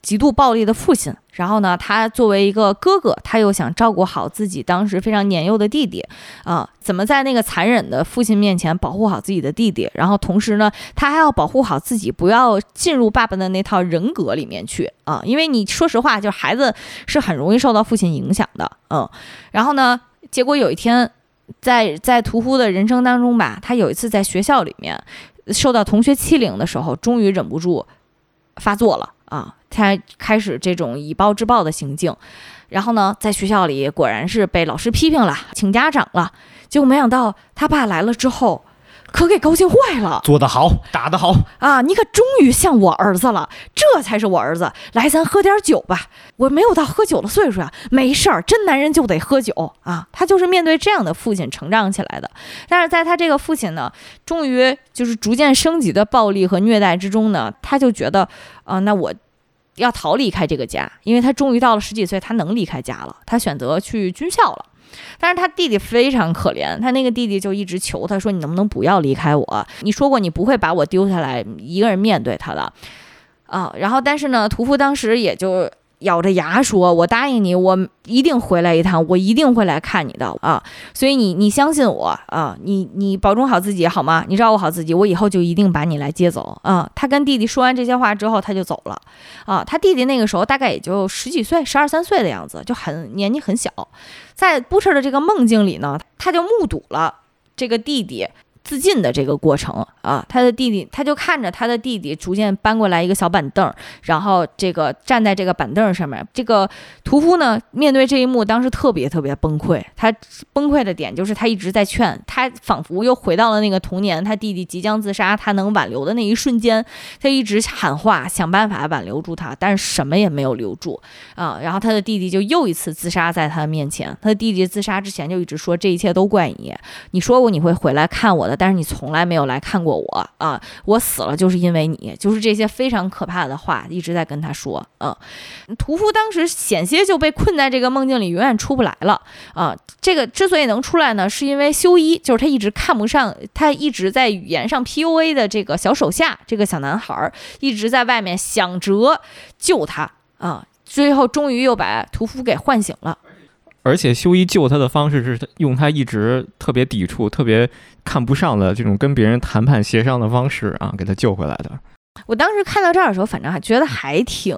极度暴力的父亲，然后呢，他作为一个哥哥，他又想照顾好自己当时非常年幼的弟弟，啊，怎么在那个残忍的父亲面前保护好自己的弟弟，然后同时呢，他还要保护好自己，不要进入爸爸的那套人格里面去。啊，因为你说实话，就孩子是很容易受到父亲影响的，嗯，然后呢，结果有一天，在在屠夫的人生当中吧，他有一次在学校里面受到同学欺凌的时候，终于忍不住发作了。啊，他开始这种以暴制暴的行径。然后呢，在学校里果然是被老师批评了，请家长了。结果没想到他爸来了之后，可给高兴坏了做得好，打得好，啊！你可终于像我儿子了，这才是我儿子。来，咱喝点酒吧。我没有到喝酒的岁数啊，没事儿，真男人就得喝酒啊。他就是面对这样的父亲成长起来的。但是在他这个父亲呢，终于就是逐渐升级的暴力和虐待之中呢，他就觉得啊、那我。要逃离开这个家，因为他终于到了十几岁，他能离开家了。他选择去军校了，但是他弟弟非常可怜，他那个弟弟就一直求他说：“你能不能不要离开我？你说过你不会把我丢下来一个人面对他的。”啊，然后但是呢，屠夫当时也就咬着牙说：“我答应你，我一定回来一趟，我一定会来看你的啊！所以你你相信我啊，你你保重好自己好吗？你照顾好自己，我以后就一定把你来接走啊！”他跟弟弟说完这些话之后，他就走了啊。他弟弟那个时候大概也就十几岁，十二三岁的样子，就很年纪很小。在布彻的这个梦境里呢，他就目睹了这个弟弟。自尽的这个过程啊，他的弟弟他就看着他的弟弟逐渐搬过来一个小板凳，然后这个站在这个板凳上面。这个屠夫呢，面对这一幕，当时特别特别崩溃。他崩溃的点就是他一直在劝他，仿佛又回到了那个童年，他弟弟即将自杀，他能挽留的那一瞬间，他一直喊话，想办法挽留住他，但是什么也没有留住啊。然后他的弟弟就又一次自杀在他的面前。他的弟弟自杀之前就一直说这一切都怪你，你说过你会回来看我的。但是你从来没有来看过我啊！我死了就是因为你，就是这些非常可怕的话一直在跟他说。嗯，屠夫当时险些就被困在这个梦境里，永远出不来了啊！这个之所以能出来呢，是因为修一，就是他一直看不上，他一直在语言上 PUA 的这个小手下，这个小男孩儿一直在外面想着救他啊，最后终于又把屠夫给唤醒了。而且修一救他的方式是用他一直特别抵触、特别看不上的这种跟别人谈判协商的方式啊，给他救回来的。我当时看到这儿的时候，反正还觉得还挺，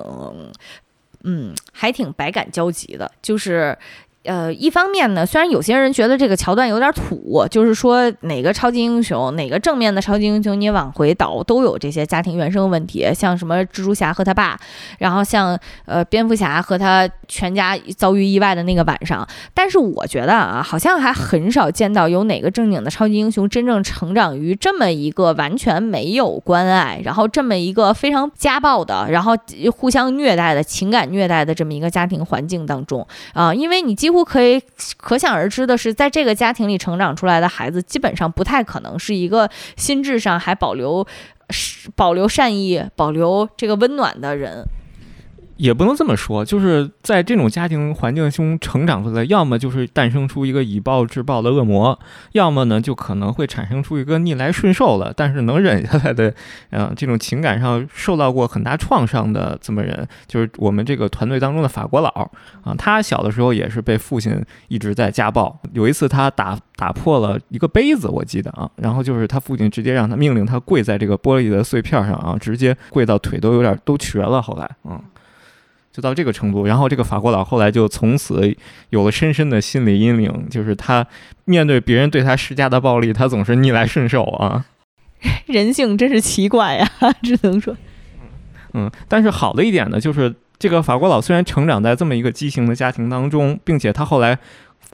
嗯，还挺百感交集的，就是。呃，一方面呢，虽然有些人觉得这个桥段有点土，就是说哪个超级英雄，哪个正面的超级英雄，你往回倒都有这些家庭原生问题，像什么蜘蛛侠和他爸，然后像呃蝙蝠侠和他全家遭遇意外的那个晚上。但是我觉得啊，好像还很少见到有哪个正经的超级英雄真正成长于这么一个完全没有关爱，然后这么一个非常家暴的，然后互相虐待的情感虐待的这么一个家庭环境当中啊，因为你几。几乎可以可想而知的是，在这个家庭里成长出来的孩子，基本上不太可能是一个心智上还保留保留善意、保留这个温暖的人。也不能这么说，就是在这种家庭环境中成长出来，要么就是诞生出一个以暴制暴的恶魔，要么呢就可能会产生出一个逆来顺受了，但是能忍下来的，嗯，这种情感上受到过很大创伤的这么人，就是我们这个团队当中的法国佬啊，他小的时候也是被父亲一直在家暴，有一次他打打破了一个杯子，我记得啊，然后就是他父亲直接让他命令他跪在这个玻璃的碎片上啊，直接跪到腿都有点都瘸了，后来，嗯。就到这个程度，然后这个法国佬后来就从此有了深深的心理阴影，就是他面对别人对他施加的暴力，他总是逆来顺受啊。人性真是奇怪呀，只能说，嗯，但是好的一点呢，就是这个法国佬虽然成长在这么一个畸形的家庭当中，并且他后来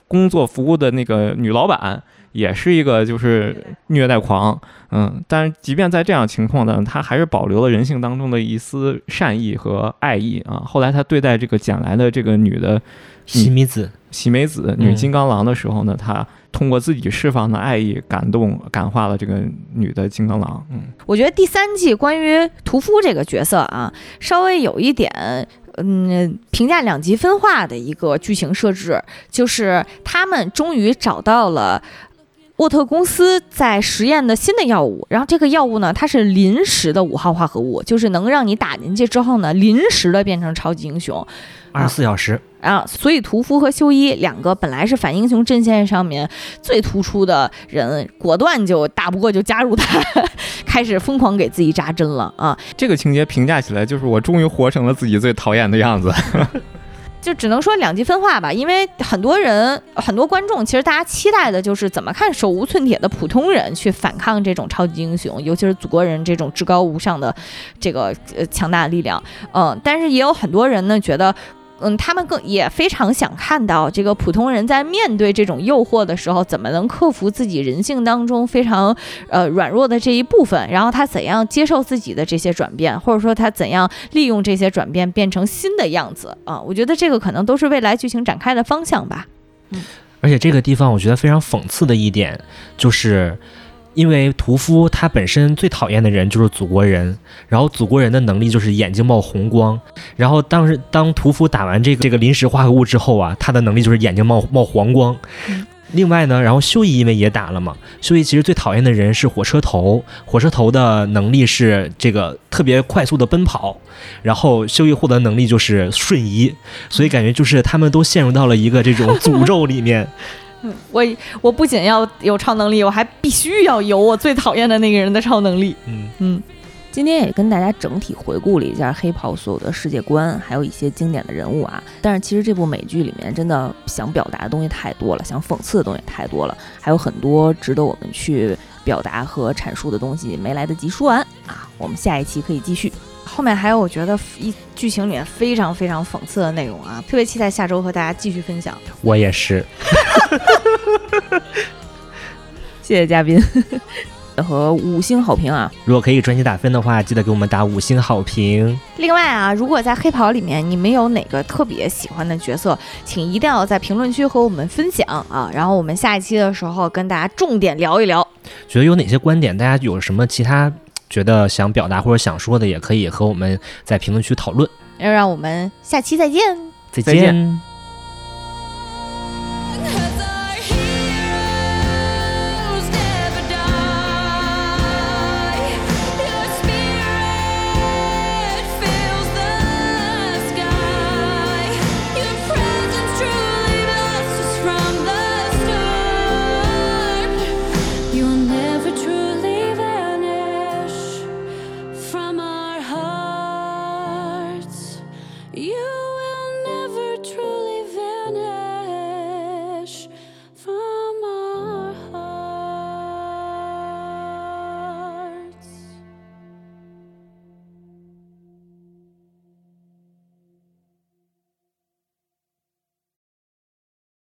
工作服务的那个女老板。也是一个就是虐待狂，嗯，但是即便在这样情况呢，他还是保留了人性当中的一丝善意和爱意啊。后来他对待这个捡来的这个女的喜美子，喜美子女金刚狼的时候呢，他通过自己释放的爱意感动感化了这个女的金刚狼。嗯，我觉得第三季关于屠夫这个角色啊，稍微有一点。嗯，评价两极分化的一个剧情设置，就是他们终于找到了沃特公司在实验的新的药物，然后这个药物呢，它是临时的五号化合物，就是能让你打进去之后呢，临时的变成超级英雄。二十四小时啊，所以屠夫和修一两个本来是反英雄阵线上面最突出的人，果断就打不过就加入他，开始疯狂给自己扎针了啊！这个情节评价起来就是我终于活成了自己最讨厌的样子，就只能说两极分化吧。因为很多人、很多观众其实大家期待的就是怎么看手无寸铁的普通人去反抗这种超级英雄，尤其是祖国人这种至高无上的这个呃强大的力量。嗯，但是也有很多人呢觉得。嗯，他们更也非常想看到这个普通人在面对这种诱惑的时候，怎么能克服自己人性当中非常呃软弱的这一部分，然后他怎样接受自己的这些转变，或者说他怎样利用这些转变变成新的样子啊？我觉得这个可能都是未来剧情展开的方向吧。嗯，而且这个地方我觉得非常讽刺的一点就是。因为屠夫他本身最讨厌的人就是祖国人，然后祖国人的能力就是眼睛冒红光，然后当时当屠夫打完这个这个临时化合物之后啊，他的能力就是眼睛冒冒黄光，另外呢，然后秀姨因为也打了嘛，秀姨其实最讨厌的人是火车头，火车头的能力是这个特别快速的奔跑，然后秀姨获得能力就是瞬移，所以感觉就是他们都陷入到了一个这种诅咒里面。我我不仅要有超能力，我还必须要有我最讨厌的那个人的超能力。嗯嗯，今天也跟大家整体回顾了一下黑袍所有的世界观，还有一些经典的人物啊。但是其实这部美剧里面真的想表达的东西太多了，想讽刺的东西太多了，还有很多值得我们去表达和阐述的东西没来得及说完啊。我们下一期可以继续。后面还有我觉得一剧情里面非常非常讽刺的内容啊，特别期待下周和大家继续分享。我也是。谢谢嘉宾 和五星好评啊！如果可以专辑打分的话，记得给我们打五星好评。另外啊，如果在黑袍里面你们有哪个特别喜欢的角色，请一定要在评论区和我们分享啊！然后我们下一期的时候跟大家重点聊一聊，觉得有哪些观点，大家有什么其他觉得想表达或者想说的，也可以和我们在评论区讨论。要让我们下期再见。再再见